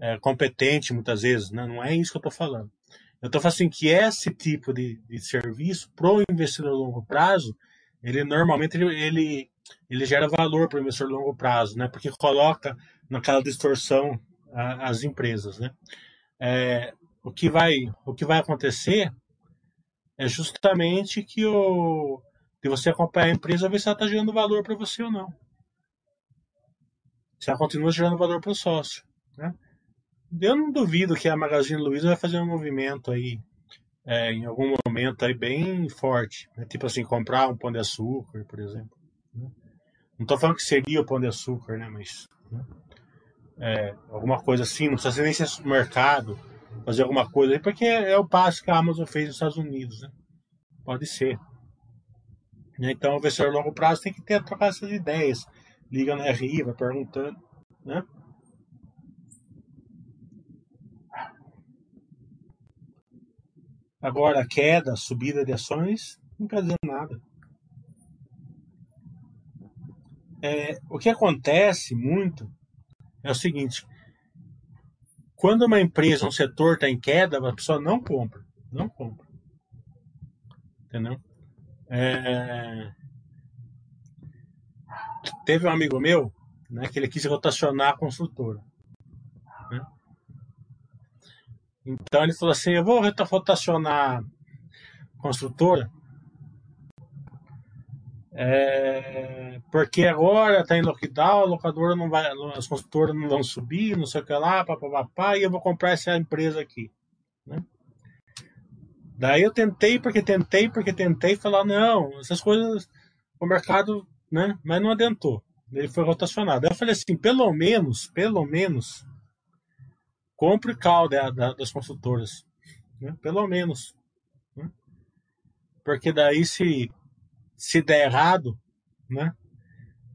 é, competente muitas vezes, né? não é isso que eu estou falando. Eu estou falando assim que esse tipo de, de serviço para o investidor a longo prazo, ele normalmente ele, ele, ele gera valor para o investidor a longo prazo, né? Porque coloca naquela distorção a, as empresas, né? É, o que vai o que vai acontecer é justamente que o de você acompanhar a empresa ver se ela está gerando valor para você ou não. Se ela continua gerando valor para o sócio, né? Eu não duvido que a Magazine Luiza vai fazer um movimento aí é, em algum momento aí bem forte, né? tipo assim comprar um pão de açúcar, por exemplo. Né? Não estou falando que seria o pão de açúcar, né? Mas né? É, alguma coisa assim, não precisa nem ser mercado, fazer alguma coisa aí, porque é o passo que a Amazon fez nos Estados Unidos, né? Pode ser. Então, o investidor a longo prazo tem que ter trocar essas ideias. Liga na RI, vai perguntando, né? Agora, queda, subida de ações, não quer dizer nada. É, o que acontece muito é o seguinte: quando uma empresa, um setor está em queda, a pessoa não compra. Não compra. Entendeu? É... Teve um amigo meu né, que ele quis rotacionar a construtora. Então ele falou assim: eu vou rotacionar construtora. É, porque agora está em lockdown, a locadora não vai, as construtoras não vão subir, não sei o que lá, papapá, e eu vou comprar essa empresa aqui. Né? Daí eu tentei, porque tentei, porque tentei falar, não, essas coisas, o mercado, né? Mas não adiantou. Ele foi rotacionado. Eu falei assim, pelo menos, pelo menos, compre cal da, da, das construtoras, né? pelo menos. Né? Porque daí se, se der errado, né?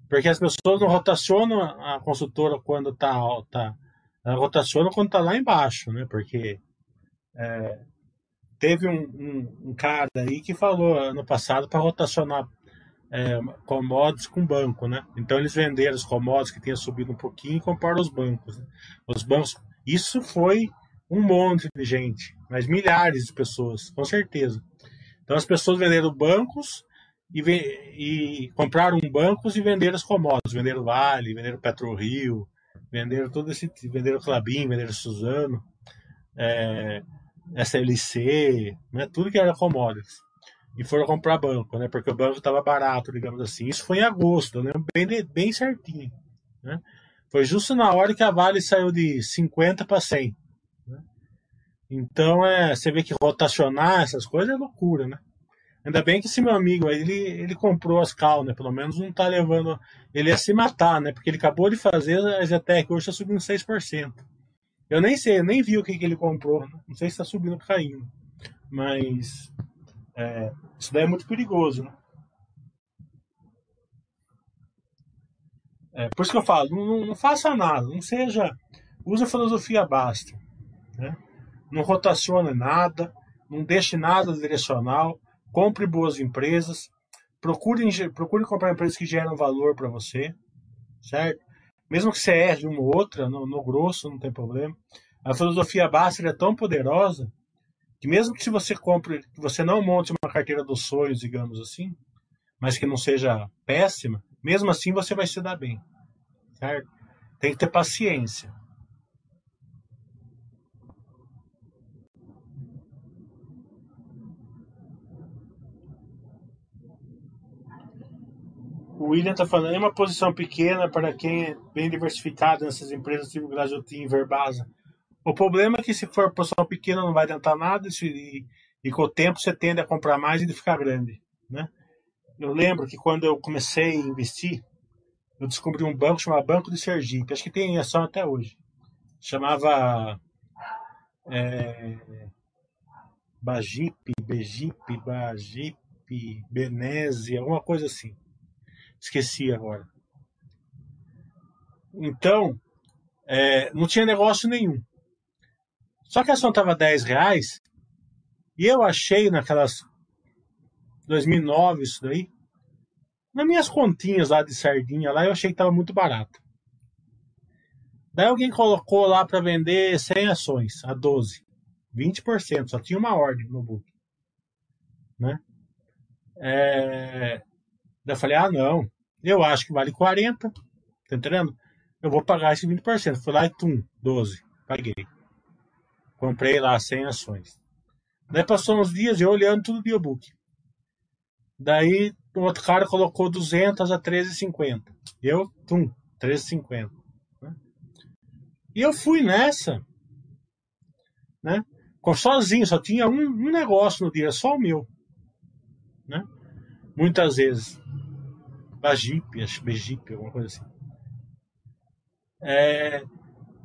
Porque as pessoas não rotacionam a construtora quando está alta, ela rotaciona quando está lá embaixo, né? Porque é, teve um, um, um, cara aí que falou ano passado para rotacionar é, commodities com banco, né? Então eles venderam os commodities que tinham subido um pouquinho e compraram os bancos. Né? Os bancos isso foi um monte de gente, mas milhares de pessoas, com certeza. Então as pessoas venderam bancos e, e compraram bancos e venderam as commodities, venderam Vale, venderam PetroRio, venderam todo esse, venderam Clabin, venderam Suzano, é, SLC, né, tudo que era commodities. E foram comprar banco, né, porque o banco estava barato, digamos assim. Isso foi em agosto, né, bem, bem certinho. Né? Foi justo na hora que a Vale saiu de 50 para 100. Né? Então, é, você vê que rotacionar essas coisas é loucura, né? Ainda bem que esse meu amigo ele, ele comprou as cal, né? Pelo menos não tá levando. Ele ia se matar, né? Porque ele acabou de fazer a Zetec, hoje tá subindo 6%. Eu nem sei, eu nem vi o que, que ele comprou. Né? Não sei se tá subindo ou caindo. Mas. É, isso daí é muito perigoso, né? É, por isso que eu falo, não, não, faça nada, não seja. Use a filosofia basta. Né? Não rotacione nada, não deixe nada direcional, compre boas empresas, procure, procure comprar empresas que geram valor para você, certo? Mesmo que você erre uma ou outra, no, no, grosso, não tem problema. A filosofia Baster é tão poderosa que mesmo que se você compre, que você não monte uma carteira dos sonhos, digamos assim, mas que não seja péssima, mesmo assim você vai se dar bem. Certo? Tem que ter paciência. O William está falando, é uma posição pequena para quem é bem diversificado nessas empresas tipo Grajotin e Verbasa. O problema é que se for posição pequena não vai adiantar nada e, e, com o tempo você tende a comprar mais e de ficar grande. Né? Eu lembro que quando eu comecei a investir, eu descobri um banco chamado Banco de Sergipe. Acho que tem ação até hoje. Chamava é, Bagipe, Begipe, Bagipe, Benese, alguma coisa assim. Esqueci agora. Então, é, não tinha negócio nenhum. Só que a ação estava 10 reais e eu achei naquelas 2009 isso daí, nas minhas continhas lá de sardinha lá, eu achei que estava muito barato. Daí alguém colocou lá para vender 100 ações a 12, 20%, só tinha uma ordem no book, né? É, Daí eu falei, ah, não, eu acho que vale 40, tá entendendo? Eu vou pagar esse 20%. Fui lá e tum, 12, paguei. Comprei lá 100 ações. Daí passou uns dias eu olhando tudo no book. Daí o outro cara colocou 200 a 13,50. Eu, tum, 13,50. Né? E eu fui nessa, né? Sozinho, só tinha um, um negócio no dia, só o meu. Né? Muitas vezes. Bajipe, acho Bejipe, alguma coisa assim. É,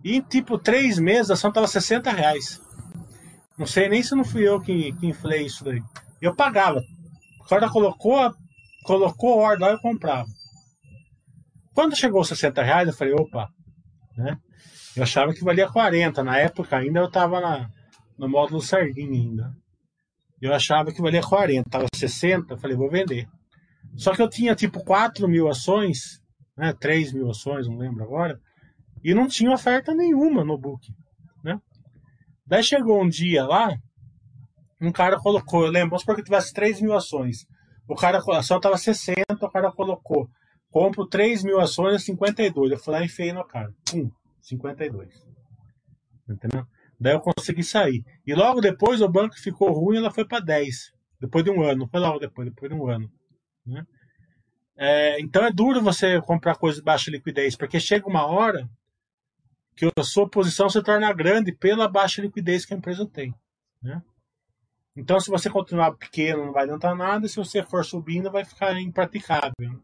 e tipo, três meses a ação tava 60 reais. Não sei nem se não fui eu que, que inflei isso daí. Eu pagava. O cara colocou, colocou a ordem lá eu comprava. Quando chegou aos 60 reais, eu falei, opa, né? Eu achava que valia 40. Na época ainda eu tava na, no módulo sardinha ainda. Eu achava que valia 40. Tava 60, eu falei, vou vender. Só que eu tinha tipo 4 mil ações, né, 3 mil ações, não lembro agora, e não tinha oferta nenhuma no book. Né? Daí chegou um dia lá, um cara colocou, eu lembro, vamos supor que tivesse 3 mil ações. O cara, a ação estava 60, o cara colocou, compro 3 mil ações a 52. Eu fui lá e enfiei no cara. Pum, 52. Entendeu? Daí eu consegui sair. E logo depois o banco ficou ruim, ela foi para 10. Depois de um ano. Foi logo depois, depois de um ano. Né? É, então é duro você comprar coisas de baixa liquidez, porque chega uma hora que a sua posição se torna grande pela baixa liquidez que a empresa tem. Né? Então, se você continuar pequeno, não vai adiantar nada, e se você for subindo, vai ficar impraticável.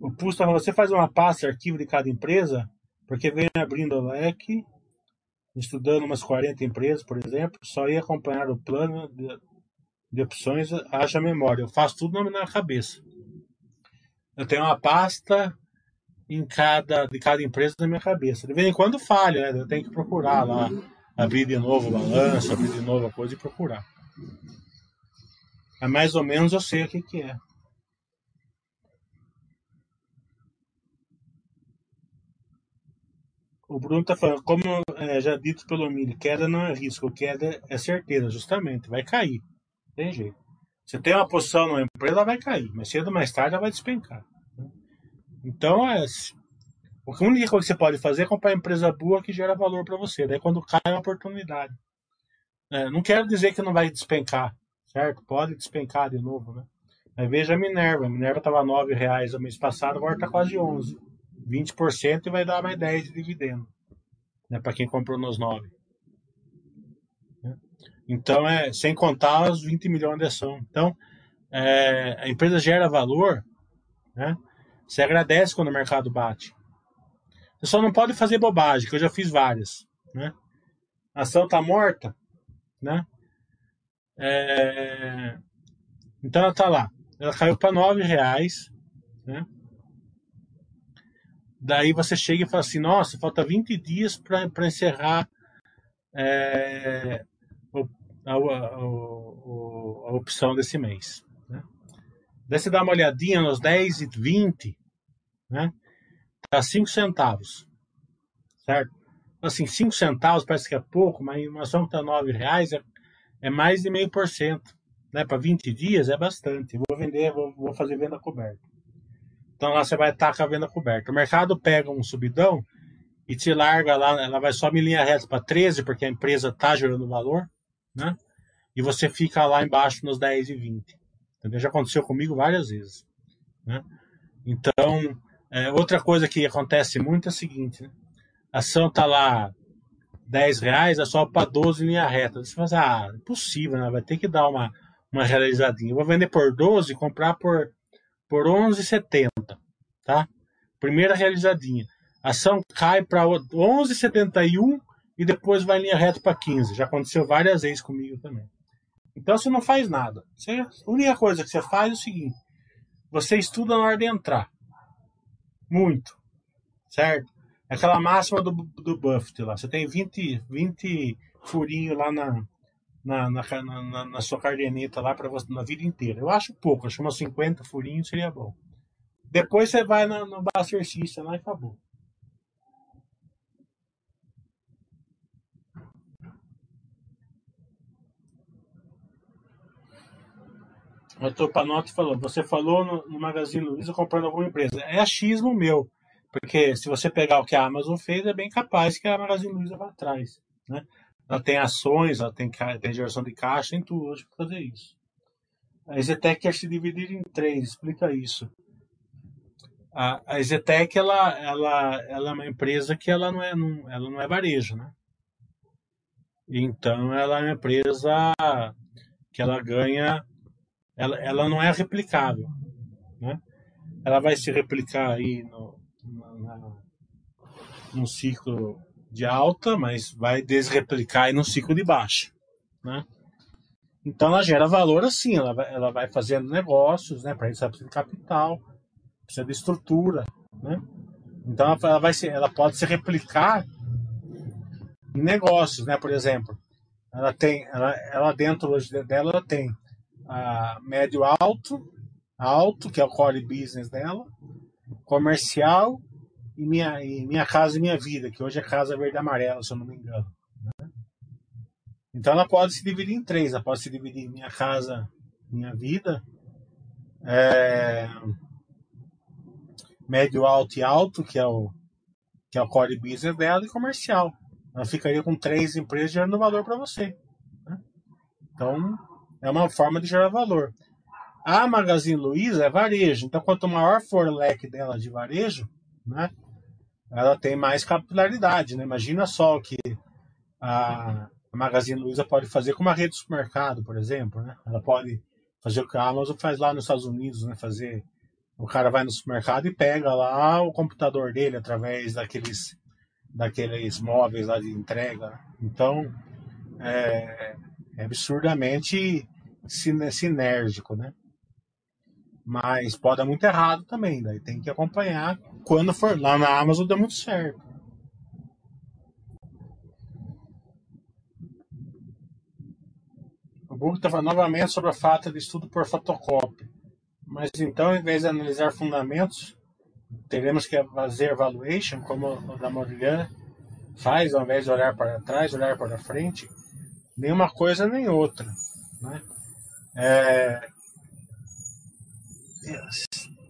O Pusta, você faz uma pasta arquivo de cada empresa, porque vem abrindo o leque estudando umas 40 empresas, por exemplo, só ia acompanhar o plano de, de opções, haja memória. Eu faço tudo na cabeça. Eu tenho uma pasta em cada, de cada empresa na minha cabeça. De vez em quando falha, né? Eu tenho que procurar lá, abrir de novo o balanço, abrir de novo a coisa e procurar. Mas mais ou menos eu sei o que, que é. O Bruno está falando, como é, já dito pelo Mili, queda não é risco, queda é certeza, justamente, vai cair. Tem jeito. Você tem uma posição numa empresa, ela vai cair, mas cedo ou mais tarde ela vai despencar. Então, é, a única coisa que você pode fazer é comprar empresa boa que gera valor para você. Daí, quando cai, é uma oportunidade. É, não quero dizer que não vai despencar, certo? Pode despencar de novo, né? Mas veja a Minerva. A Minerva estava R$ reais no mês passado, agora está quase 11. 20% e vai dar mais 10 de dividendo. Né, para quem comprou nos 9. Né? Então, é sem contar os 20 milhões de ação. Então, é, a empresa gera valor, né? Você agradece quando o mercado bate. Você só não pode fazer bobagem, que eu já fiz várias. Né? A ação está morta, né? É... Então ela está lá. Ela caiu para nove reais, né? Daí você chega e fala assim: nossa, falta 20 dias para encerrar é, a, a, a, a, opção desse mês. Né? Daí você dá uma olhadinha nos 10 e 20, né? Tá 5 centavos, certo? Assim, 5 centavos parece que é pouco, mas uma ação que tá 9 reais é, é mais de meio por cento. Né? Para 20 dias é bastante. Vou vender, vou, vou fazer venda coberta. Então lá você vai estar com a venda coberta. O mercado pega um subidão e te larga lá, ela vai só em linha reta para 13, porque a empresa está gerando valor, né? E você fica lá embaixo nos 10 e 20. Entendeu? Já aconteceu comigo várias vezes. Né? Então, é, outra coisa que acontece muito é o seguinte: né? a ação está lá 10 reais, é só para 12 em linha reta. Você fala assim, ah, impossível, né? vai ter que dar uma, uma realizadinha. Eu vou vender por 12 e comprar por, por 11,70. Tá? Primeira realizadinha. A ação cai para 11,71 e depois vai em linha reta para 15. Já aconteceu várias vezes comigo também. Então você não faz nada. Você, a única coisa que você faz é o seguinte: você estuda na hora de entrar. Muito. Certo? É aquela máxima do, do Buffett lá. Você tem 20, 20 furinhos lá na, na, na, na, na sua cardeneta lá para você na vida inteira. Eu acho pouco, acho umas 50 furinhos seria bom. Depois você vai no, no lá e acabou. O Dr. Panotti falou, você falou no, no Magazine Luiza comprando alguma empresa. É achismo meu, porque se você pegar o que a Amazon fez, é bem capaz que a Magazine Luiza vá atrás. Né? Ela tem ações, ela tem, tem geração de caixa, tem tudo hoje para fazer isso. A Zetec quer se dividir em três, explica isso. A, a ela, ela, ela é uma empresa que ela não é, não, ela não é varejo, né? Então, ela é uma empresa que ela ganha ela, ela não é replicável. Né? Ela vai se replicar aí no, na, no ciclo de alta, mas vai desreplicar aí no ciclo de baixa. Né? Então ela gera valor assim, ela vai, ela vai fazendo negócios, né? Para isso ela precisa de capital, precisa de estrutura, né? Então ela, vai ser, ela pode se replicar em negócios, né? Por exemplo, ela tem, ela, ela dentro dela ela tem a médio alto, alto, que é o core business dela, comercial e minha, e minha casa e minha vida, que hoje é Casa Verde Amarela, se eu não me engano. Né? Então ela pode se dividir em três, ela pode se dividir em minha casa, minha vida, é, médio alto e alto, que é o que é o core business dela, e comercial. Ela ficaria com três empresas gerando valor para você. Né? Então, é uma forma de gerar valor. A Magazine Luiza é varejo, então quanto maior for o leque dela de varejo, né, ela tem mais capilaridade. Né? Imagina só o que a Magazine Luiza pode fazer com uma rede de supermercado, por exemplo. Né? Ela pode fazer o que a Amazon faz lá nos Estados Unidos, né? fazer o cara vai no supermercado e pega lá o computador dele através daqueles daqueles móveis lá de entrega. Então, é, é absurdamente sinérgico, né? Mas pode dar muito errado também, daí tem que acompanhar quando for. Lá na Amazon deu muito certo. O Google falando novamente sobre a falta de estudo por fotocópia. Mas então, em vez de analisar fundamentos, teremos que fazer evaluation, como o da Morigliano faz, ao invés de olhar para trás, olhar para frente nenhuma coisa nem outra. Né? É,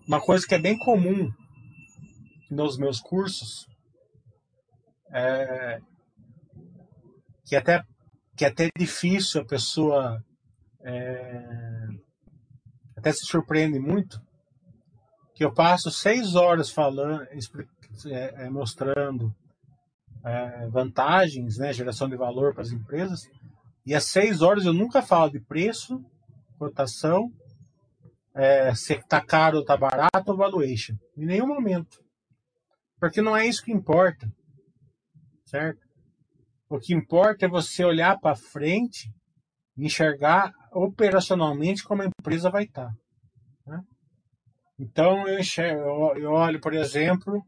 uma coisa que é bem comum nos meus cursos é que até que é até difícil a pessoa é, até se surpreende muito que eu passo seis horas falando é, é, mostrando é, vantagens né geração de valor para as empresas e às seis horas eu nunca falo de preço, cotação, é, se está caro ou está barato ou valuation. Em nenhum momento. Porque não é isso que importa. Certo? O que importa é você olhar para frente e enxergar operacionalmente como a empresa vai estar. Tá, né? Então eu, enxergo, eu olho, por exemplo,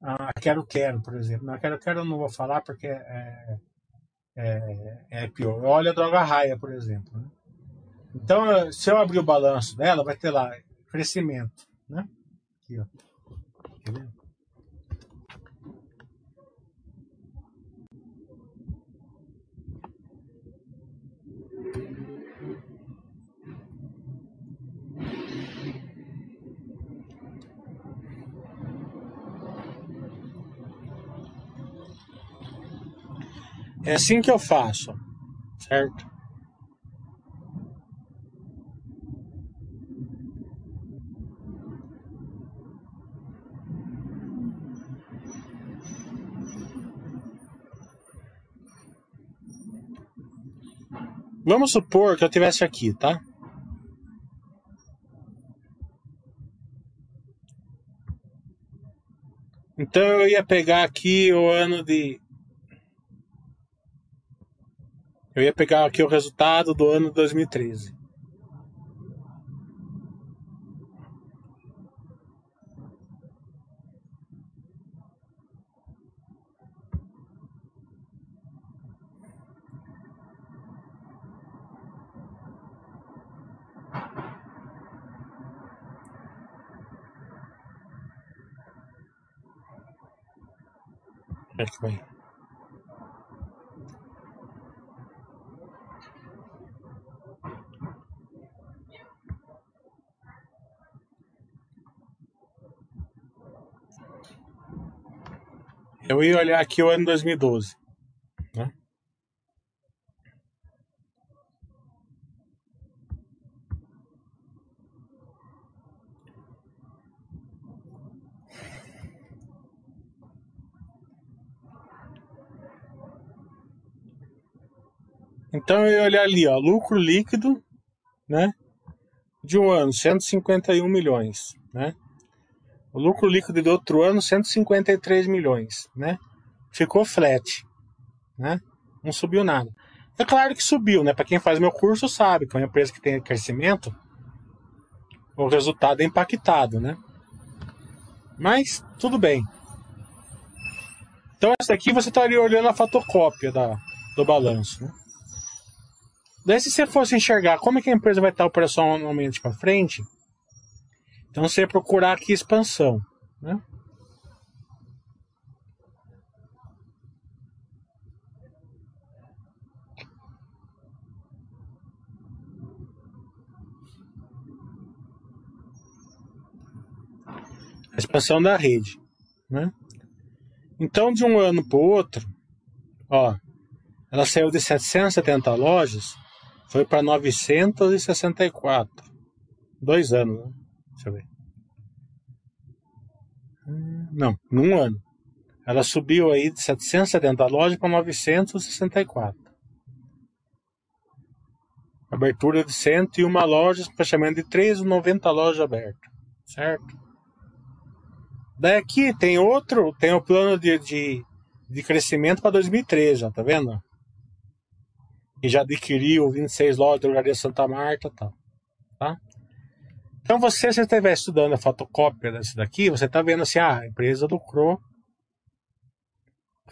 a Quero Quero, por exemplo. Na Quero Quero eu não vou falar porque é, é, é pior. Olha a droga raia, por exemplo. Né? Então, se eu abrir o balanço dela, vai ter lá crescimento. Né? aqui, ó. É assim que eu faço, certo? Vamos supor que eu tivesse aqui, tá? Então eu ia pegar aqui o ano de. Eu ia pegar aqui o resultado do ano 2013. Acho que vai. Eu ia olhar aqui o ano 2012. Né? Então eu ia olhar ali, ó, lucro líquido, né? De um ano, 151 milhões, né? O lucro líquido do outro ano, 153 milhões, né? Ficou flat, né? Não subiu nada. É claro que subiu, né? Para quem faz meu curso sabe que é uma empresa que tem crescimento, o resultado é impactado, né? Mas tudo bem. Então essa daqui você estaria olhando a fotocópia da, do balanço, né? Daí se você fosse enxergar como é que a empresa vai estar operacionalmente para frente, então você procurar aqui expansão, né? A expansão da rede, né? Então de um ano para o outro, ó, ela saiu de 770 lojas, foi para 964. Dois anos, né? Deixa eu ver. Não, num ano. Ela subiu aí de 770 lojas para 964. Abertura de 101 lojas, fechamento de 390 lojas abertas. Certo? Daí aqui tem outro, tem o plano de, de, de crescimento para 2013, ó, tá vendo? E já adquiriu 26 lojas da Drogaria Santa Marta e tal. Tá? Então você, se estiver estudando a fotocópia desse daqui, você está vendo assim, ah, a empresa lucrou,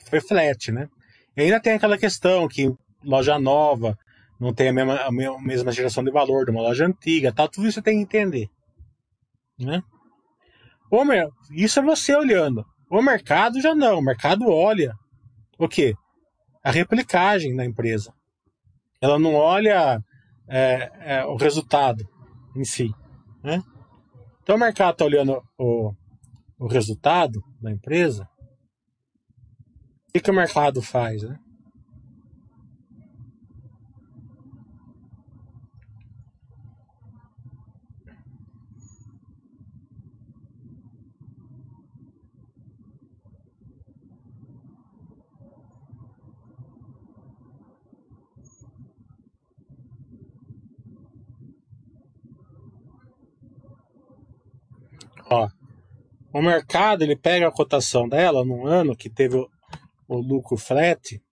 foi flat, né? E ainda tem aquela questão que loja nova não tem a mesma, a mesma geração de valor de uma loja antiga, tal, tudo isso você tem que entender, né? O, isso é você olhando. O mercado já não, o mercado olha o quê? A replicagem da empresa. Ela não olha é, é, o resultado em si. Né? Então o mercado está olhando o, o resultado da empresa. O que, que o mercado faz? Né? Ó, o mercado ele pega a cotação dela num ano que teve o, o lucro flat,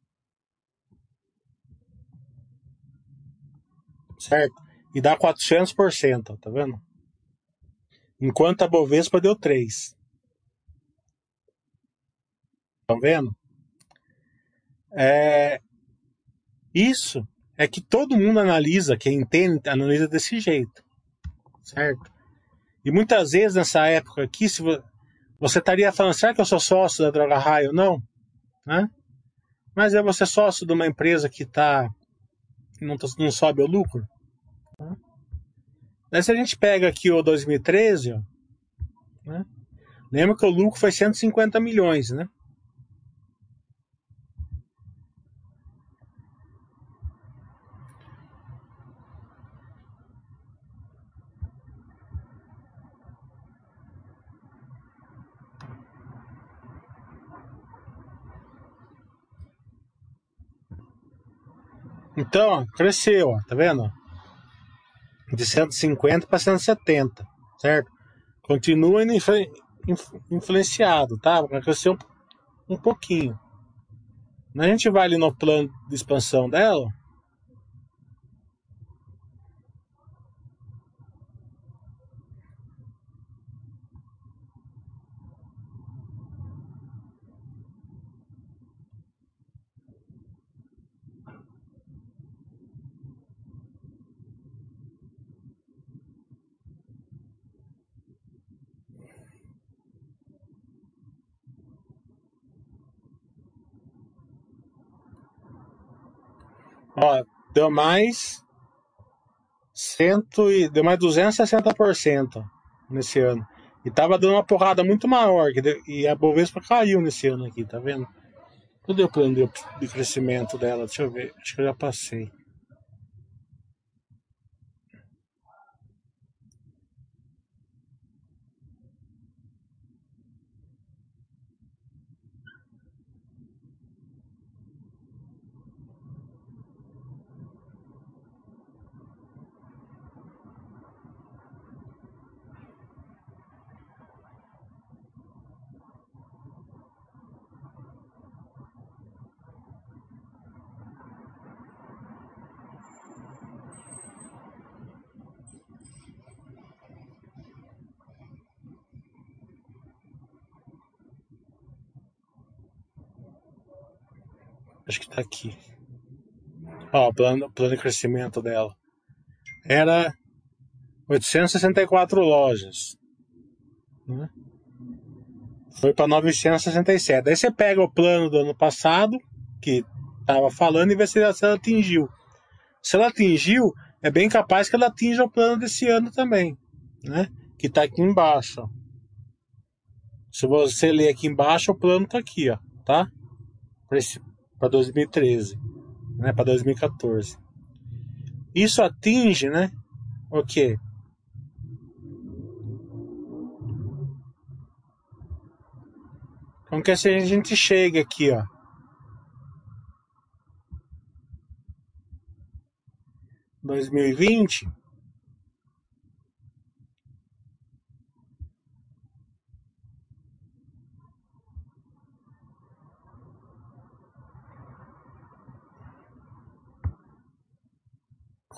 certo? E dá 400%, tá vendo? Enquanto a Bovespa deu 3. Estão vendo? É, isso é que todo mundo analisa, quem entende, analisa desse jeito, certo? E muitas vezes nessa época aqui, se você estaria falando, será que eu sou sócio da Droga Raio? Não, né? Mas é você sócio de uma empresa que tá, não, tá, não sobe o lucro? Né? Se a gente pega aqui o 2013, ó, né? lembra que o lucro foi 150 milhões, né? Então, cresceu, ó, tá vendo? De 150 para 170, certo? Continua influ, influenciado, tá? Cresceu um, um pouquinho. A gente vai ali no plano de expansão dela, Ó, deu mais cento e deu mais 260% nesse ano. E tava dando uma porrada muito maior, que deu, e a Bovespa caiu nesse ano aqui, tá vendo? Cadê o plano de, de crescimento dela? Deixa eu ver, acho que eu já passei. Aqui. Ó, o plano, plano de crescimento dela. Era 864 lojas. Né? Foi para 967. Daí você pega o plano do ano passado, que tava falando, e vê se ela, se ela atingiu. Se ela atingiu, é bem capaz que ela atinja o plano desse ano também. Né? Que tá aqui embaixo. Se você ler aqui embaixo, o plano tá aqui, ó, tá? Para esse para 2013, né, para 2014. Isso atinge, né, o quê? Então que a gente chega aqui, ó. Dois mil e vinte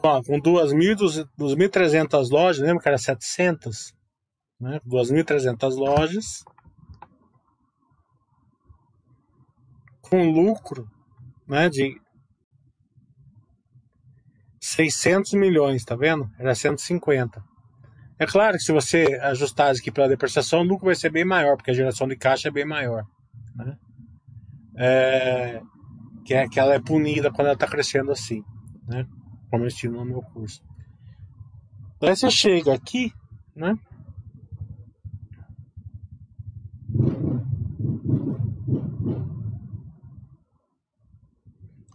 Ó, com 2.300 lojas, lembra que era 700? Né? 2.300 lojas. Com lucro né, de 600 milhões, tá vendo? Era 150. É claro que se você ajustar aqui pela depreciação, o lucro vai ser bem maior, porque a geração de caixa é bem maior. Né? É, que, é, que ela é punida quando ela está crescendo assim. Né? Como eu ensino no meu curso. Daí você chega aqui, né?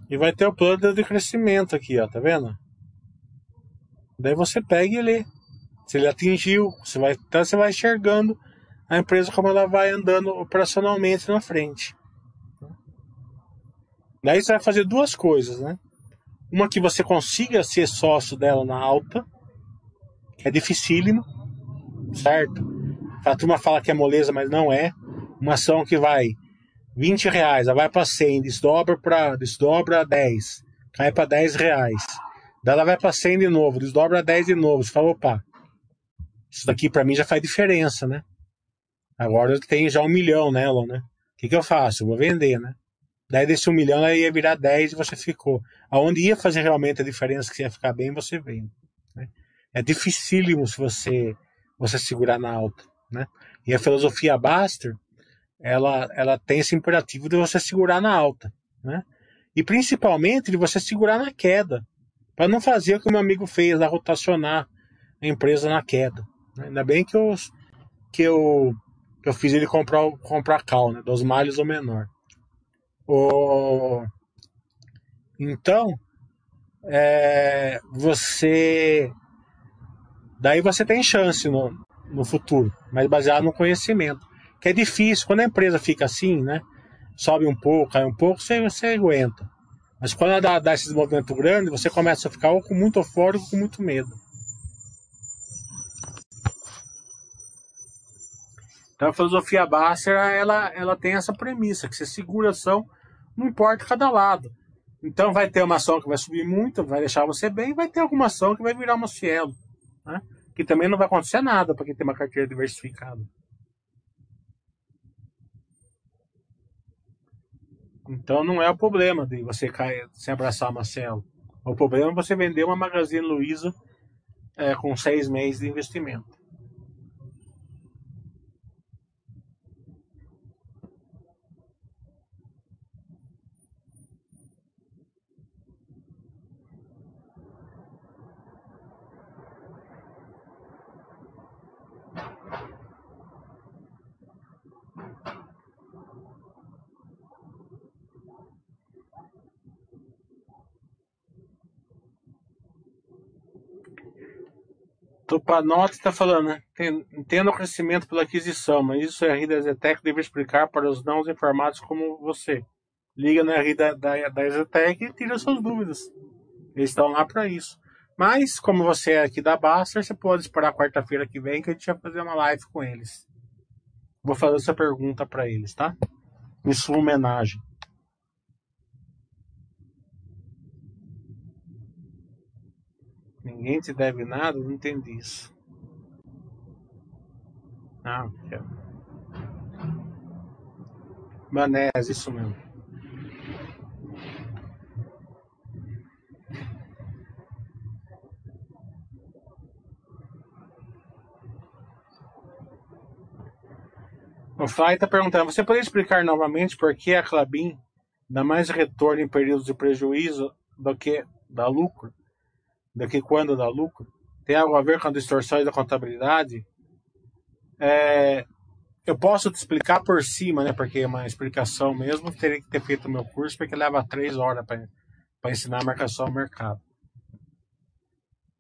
E vai ter o plano de crescimento aqui, ó, tá vendo? Daí você pega e lê. Se ele atingiu, você vai, então você vai enxergando a empresa como ela vai andando operacionalmente na frente. Daí você vai fazer duas coisas, né? Uma que você consiga ser sócio dela na alta, que é dificílimo, certo? A turma fala que é moleza, mas não é. Uma ação que vai 20 reais, ela vai para 100, desdobra para desdobra 10, cai para 10 reais. Daí ela vai para 100 de novo, desdobra 10 de novo. Você fala, opa, isso daqui para mim já faz diferença, né? Agora eu tenho já um milhão nela, né? O que, que eu faço? Eu vou vender, né? Daí desse um milhão ela ia virar 10 e você ficou. Aonde ia fazer realmente a diferença que ia ficar bem, você vem. Né? É dificílimo se você você segurar na alta, né? E a filosofia Baster, ela, ela tem esse imperativo de você segurar na alta, né? E principalmente de você segurar na queda, para não fazer o que o meu amigo fez, lá rotacionar a empresa na queda. Né? Ainda bem que eu, que eu, que eu fiz ele comprar, comprar cal, né? Dos males ou menor. O... Então, é, você. Daí você tem chance no, no futuro, mas baseado no conhecimento. Que é difícil, quando a empresa fica assim, né? Sobe um pouco, cai um pouco, você, você aguenta. Mas quando dá, dá esses movimentos grandes, você começa a ficar ou com muito eufórico ou com muito medo. Então a filosofia Basser, ela, ela tem essa premissa, que você segura a ação, não importa cada lado. Então vai ter uma ação que vai subir muito, vai deixar você bem, vai ter alguma ação que vai virar uma cielo. Né? Que também não vai acontecer nada para quem tem uma carteira diversificada. Então não é o problema de você cair, se abraçar uma cielo. O problema é você vender uma Magazine Luiza é, com seis meses de investimento. Tupanote está falando, né? Entendo o crescimento pela aquisição, mas isso a RI da Zetec deve explicar para os não informados como você. Liga na RI da, da, da Zetec e tira suas dúvidas. Eles estão lá para isso. Mas, como você é aqui da Baster, você pode esperar quarta-feira que vem que a gente vai fazer uma live com eles. Vou fazer essa pergunta para eles, tá? Em sua homenagem. Ninguém te deve nada? Não entendi isso. Ah, quero. Manés, isso mesmo. O Fly está perguntando: você poderia explicar novamente por que a Clabin dá mais retorno em períodos de prejuízo do que dá lucro? Do que quando dá lucro, tem algo a ver com a distorção da contabilidade. É, eu posso te explicar por cima, né? Porque é uma explicação mesmo. Teria que ter feito o meu curso, porque leva três horas para ensinar a marcação ao mercado.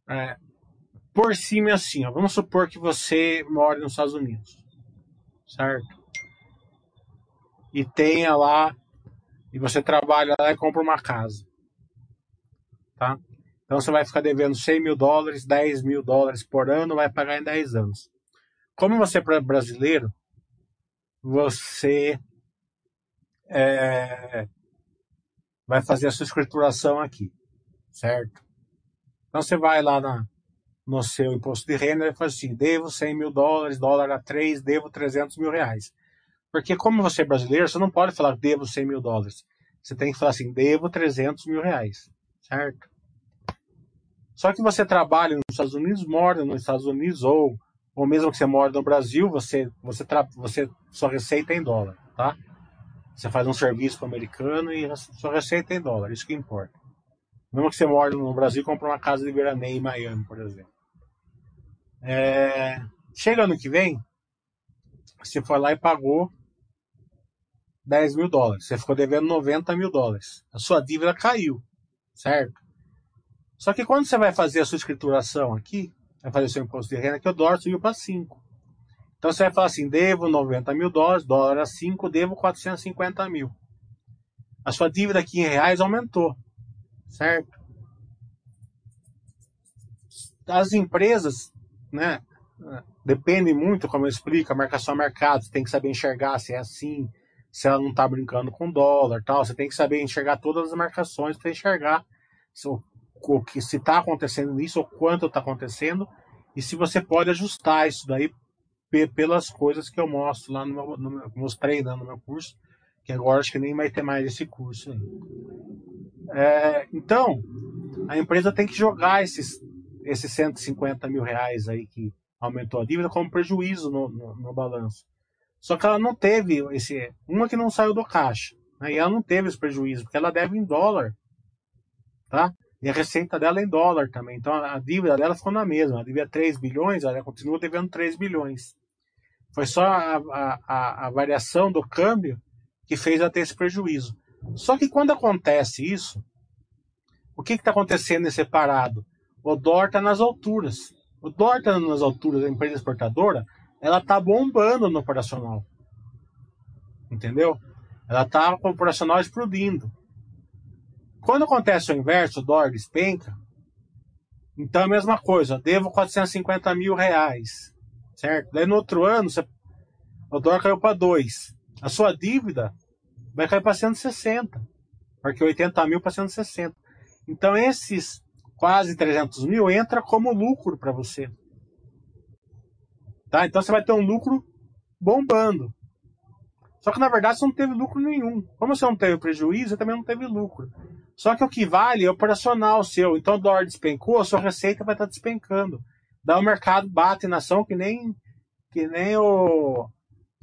É, por cima é assim, ó, vamos supor que você mora nos Estados Unidos, certo? E tenha lá, e você trabalha lá e compra uma casa, tá? Então você vai ficar devendo 100 mil dólares, 10 mil dólares por ano, vai pagar em 10 anos. Como você é brasileiro, você é, vai fazer a sua escrituração aqui, certo? Então você vai lá na, no seu imposto de renda e fala assim, devo 100 mil dólares, dólar a 3, devo 300 mil reais. Porque como você é brasileiro, você não pode falar devo 100 mil dólares. Você tem que falar assim, devo 300 mil reais, certo? Só que você trabalha nos Estados Unidos, mora nos Estados Unidos, ou, ou mesmo que você mora no Brasil, você, você, você sua receita é em dólar, tá? Você faz um serviço para o americano e sua receita é em dólar, isso que importa. Mesmo que você mora no Brasil compra uma casa de veraneio em Miami, por exemplo. É... Chega ano que vem, você foi lá e pagou 10 mil dólares. Você ficou devendo 90 mil dólares. A sua dívida caiu, certo? Só que quando você vai fazer a sua escrituração aqui, vai fazer o seu imposto de renda, que o dólar subiu para 5. Então você vai falar assim: devo 90 mil dólares, dólar a 5, devo 450 mil. A sua dívida aqui em reais aumentou, certo? As empresas, né? Depende muito, como eu explico, a marcação a mercado, você tem que saber enxergar se é assim, se ela não está brincando com dólar tal. Você tem que saber enxergar todas as marcações para enxergar o que se está acontecendo isso, ou quanto está acontecendo, e se você pode ajustar isso daí pelas coisas que eu mostro lá no meu, no meu mostrei né, no meu curso, que agora acho que nem vai ter mais esse curso aí. É, então, a empresa tem que jogar esses, esses 150 mil reais aí que aumentou a dívida como prejuízo no, no, no balanço. Só que ela não teve esse. Uma que não saiu do caixa. Né? Ela não teve esse prejuízo, porque ela deve em dólar. Tá? E a receita dela é em dólar também. Então a dívida dela ficou na mesma. Ela devia 3 bilhões, ela continua devendo 3 bilhões. Foi só a, a, a, a variação do câmbio que fez ela ter esse prejuízo. Só que quando acontece isso, o que está acontecendo nesse separado? O dólar está nas alturas. O dólar está nas alturas da empresa exportadora, ela está bombando no operacional. Entendeu? Ela está com o operacional explodindo. Quando acontece o inverso, o dólar despenca, então é a mesma coisa. Devo 450 mil reais. Certo? Daí no outro ano, você, o dólar caiu para 2. A sua dívida vai cair para 160. Porque 80 mil para 160. Então esses quase 300 mil entra como lucro para você. Tá? Então você vai ter um lucro bombando. Só que na verdade você não teve lucro nenhum. Como você não teve prejuízo, você também não teve lucro. Só que o que vale é operacional seu. Então o dólar despencou, a sua receita vai estar despencando. Daí o mercado bate na ação que nem que nem o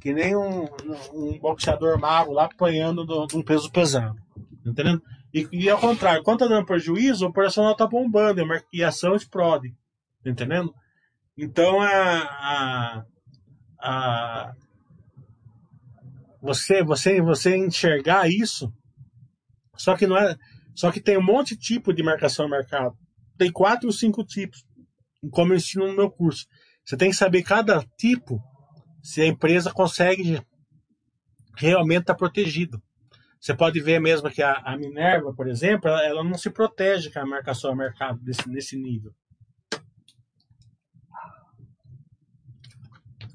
que nem um, um boxeador mago lá apanhando de um peso pesado. Entendendo? E, e ao contrário, quando tá dando prejuízo, o operacional tá bombando e a ação explode. Entendendo? Então a, a, a você, você, você enxergar isso, só que não é, só que tem um monte de tipo de marcação no mercado. Tem quatro ou cinco tipos, como eu ensino no meu curso. Você tem que saber cada tipo se a empresa consegue realmente estar tá protegido. Você pode ver mesmo que a, a Minerva, por exemplo, ela, ela, não se protege com a marcação ao mercado desse, nesse nível.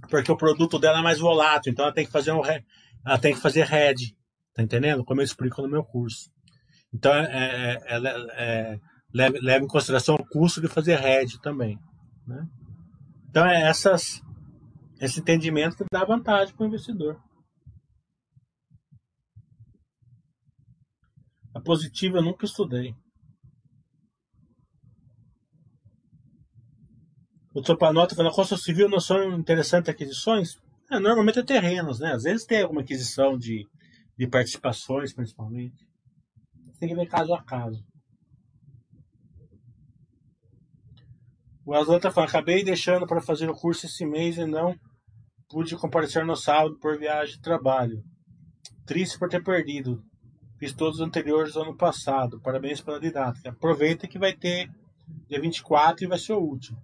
Porque o produto dela é mais volátil, então ela tem que fazer um ela tem que fazer head, tá entendendo? Como eu explico no meu curso. Então, é, é, é, é leva, leva, em consideração o custo de fazer head também. Né? Então, é essas, esse entendimento que dá vantagem para o investidor. A positiva eu nunca estudei. O Topanota falando, a construção civil não são interessantes aquisições? É, normalmente é terrenos, né? Às vezes tem alguma aquisição de, de participações, principalmente. Tem que ver caso a caso. O Aslan tá falando, acabei deixando para fazer o curso esse mês e não pude comparecer no sábado por viagem de trabalho. Triste por ter perdido. Fiz todos os anteriores ano passado. Parabéns pela didática. Aproveita que vai ter dia 24 e vai ser o último.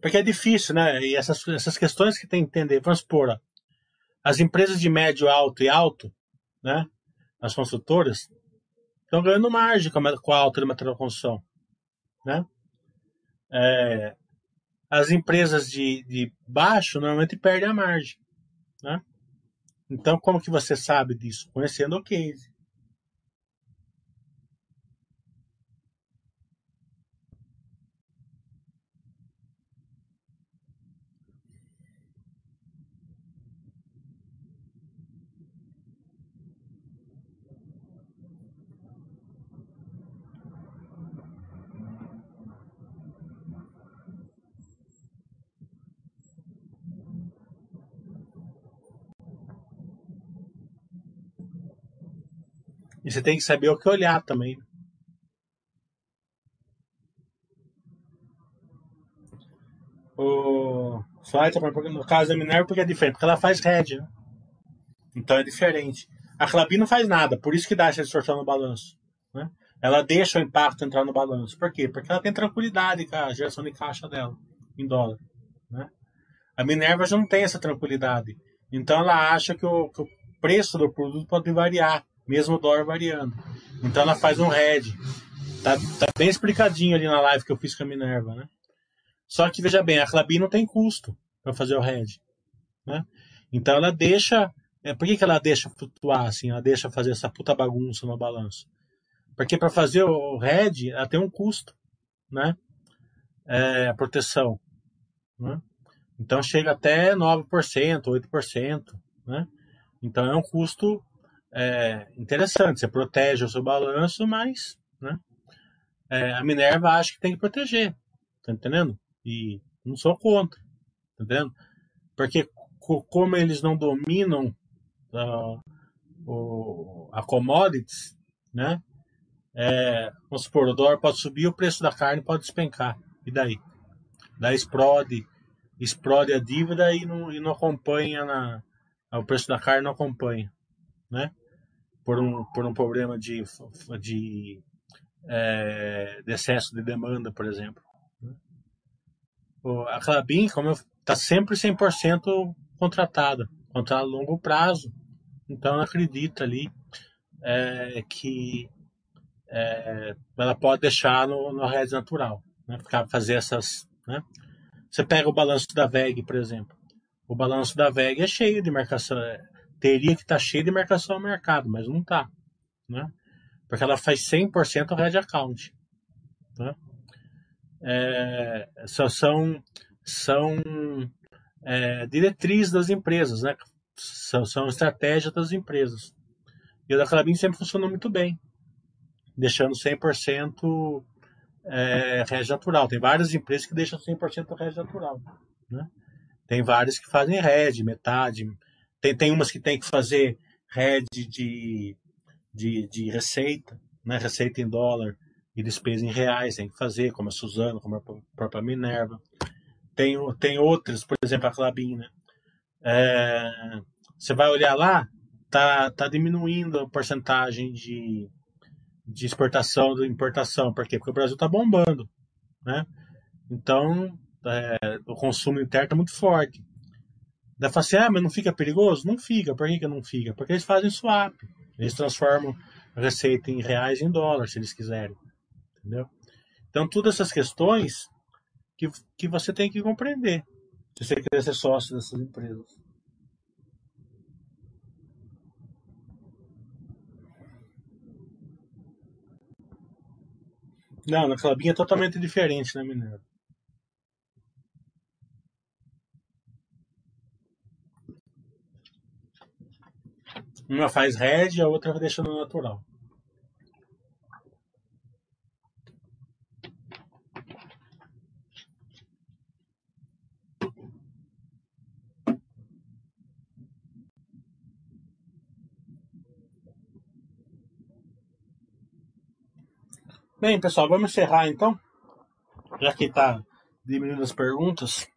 Porque é difícil, né? E essas, essas questões que tem que entender. Vamos supor, as empresas de médio, alto e alto, né? As construtoras, estão ganhando margem com a, alta de material de construção, né? É, as empresas de, de baixo normalmente perdem a margem, né? Então, como que você sabe disso? Conhecendo o case. Você tem que saber o que olhar também. O no caso da Minerva, porque é diferente, porque ela faz red, né? Então é diferente. A Clabin não faz nada, por isso que dá essa distorção no balanço. Né? Ela deixa o impacto entrar no balanço. Por quê? Porque ela tem tranquilidade com a geração de caixa dela, em dólar. Né? A Minerva já não tem essa tranquilidade. Então ela acha que o, que o preço do produto pode variar mesmo o dólar variando. Então ela faz um head. Tá, tá bem explicadinho ali na live que eu fiz com a Minerva, né? Só que veja bem, a Clabin não tem custo para fazer o head, né? Então ela deixa, é, por que, que ela deixa flutuar assim? Ela deixa fazer essa puta bagunça no balanço? Porque para fazer o RED, ela tem um custo, né? É, a proteção. Né? Então chega até 9%, 8%. Né? Então é um custo é, interessante. Você protege o seu balanço, mas né? É, a Minerva acha que tem que proteger. Tá entendendo? E não sou contra. Tá entendendo? Porque como eles não dominam uh, o, a commodities, né? É, vamos supor, o dólar pode subir, o preço da carne pode despencar. E daí? Daí explode, explode a dívida e não, e não acompanha na, o preço da carne não acompanha, né? Por um, por um problema de, de, é, de excesso de demanda, por exemplo. Né? A Clabin, como está sempre 100% contratada, contrato a longo prazo. Então, ela acredita ali é, que é, ela pode deixar no, no rede natural, né? Ficar, fazer essas. Né? Você pega o balanço da VEG, por exemplo. O balanço da VEG é cheio de marcação. É, teria que estar tá cheio de marcação ao mercado, mas não está. Né? Porque ela faz 100% red account. Né? É, são são é, diretrizes das empresas, né? São, são estratégias das empresas. E o da Clabin sempre funcionou muito bem deixando 100% é, rede natural. Tem várias empresas que deixam 100% rede natural. Né? Tem várias que fazem rede, metade. Tem, tem umas que tem que fazer rede de, de, de receita, né? receita em dólar e despesa em reais, tem que fazer, como a Suzano, como a própria Minerva. Tem, tem outras, por exemplo, a Clabin, né? É, você vai olhar lá, tá, tá diminuindo a porcentagem de, de exportação e importação. Por quê? Porque o Brasil está bombando. Né? Então, é, o consumo interno está muito forte. Daí fala assim, ah, mas não fica perigoso? Não fica. Por que, que não fica? Porque eles fazem swap. Eles transformam a receita em reais em dólar, se eles quiserem. Entendeu? Então, todas essas questões que, que você tem que compreender se você quiser ser sócio dessas empresas. Não, na Clabinha é totalmente diferente, né, Mineiro? Uma faz red a outra deixa no natural. Bem, pessoal, vamos encerrar então. Já que está diminuindo as perguntas.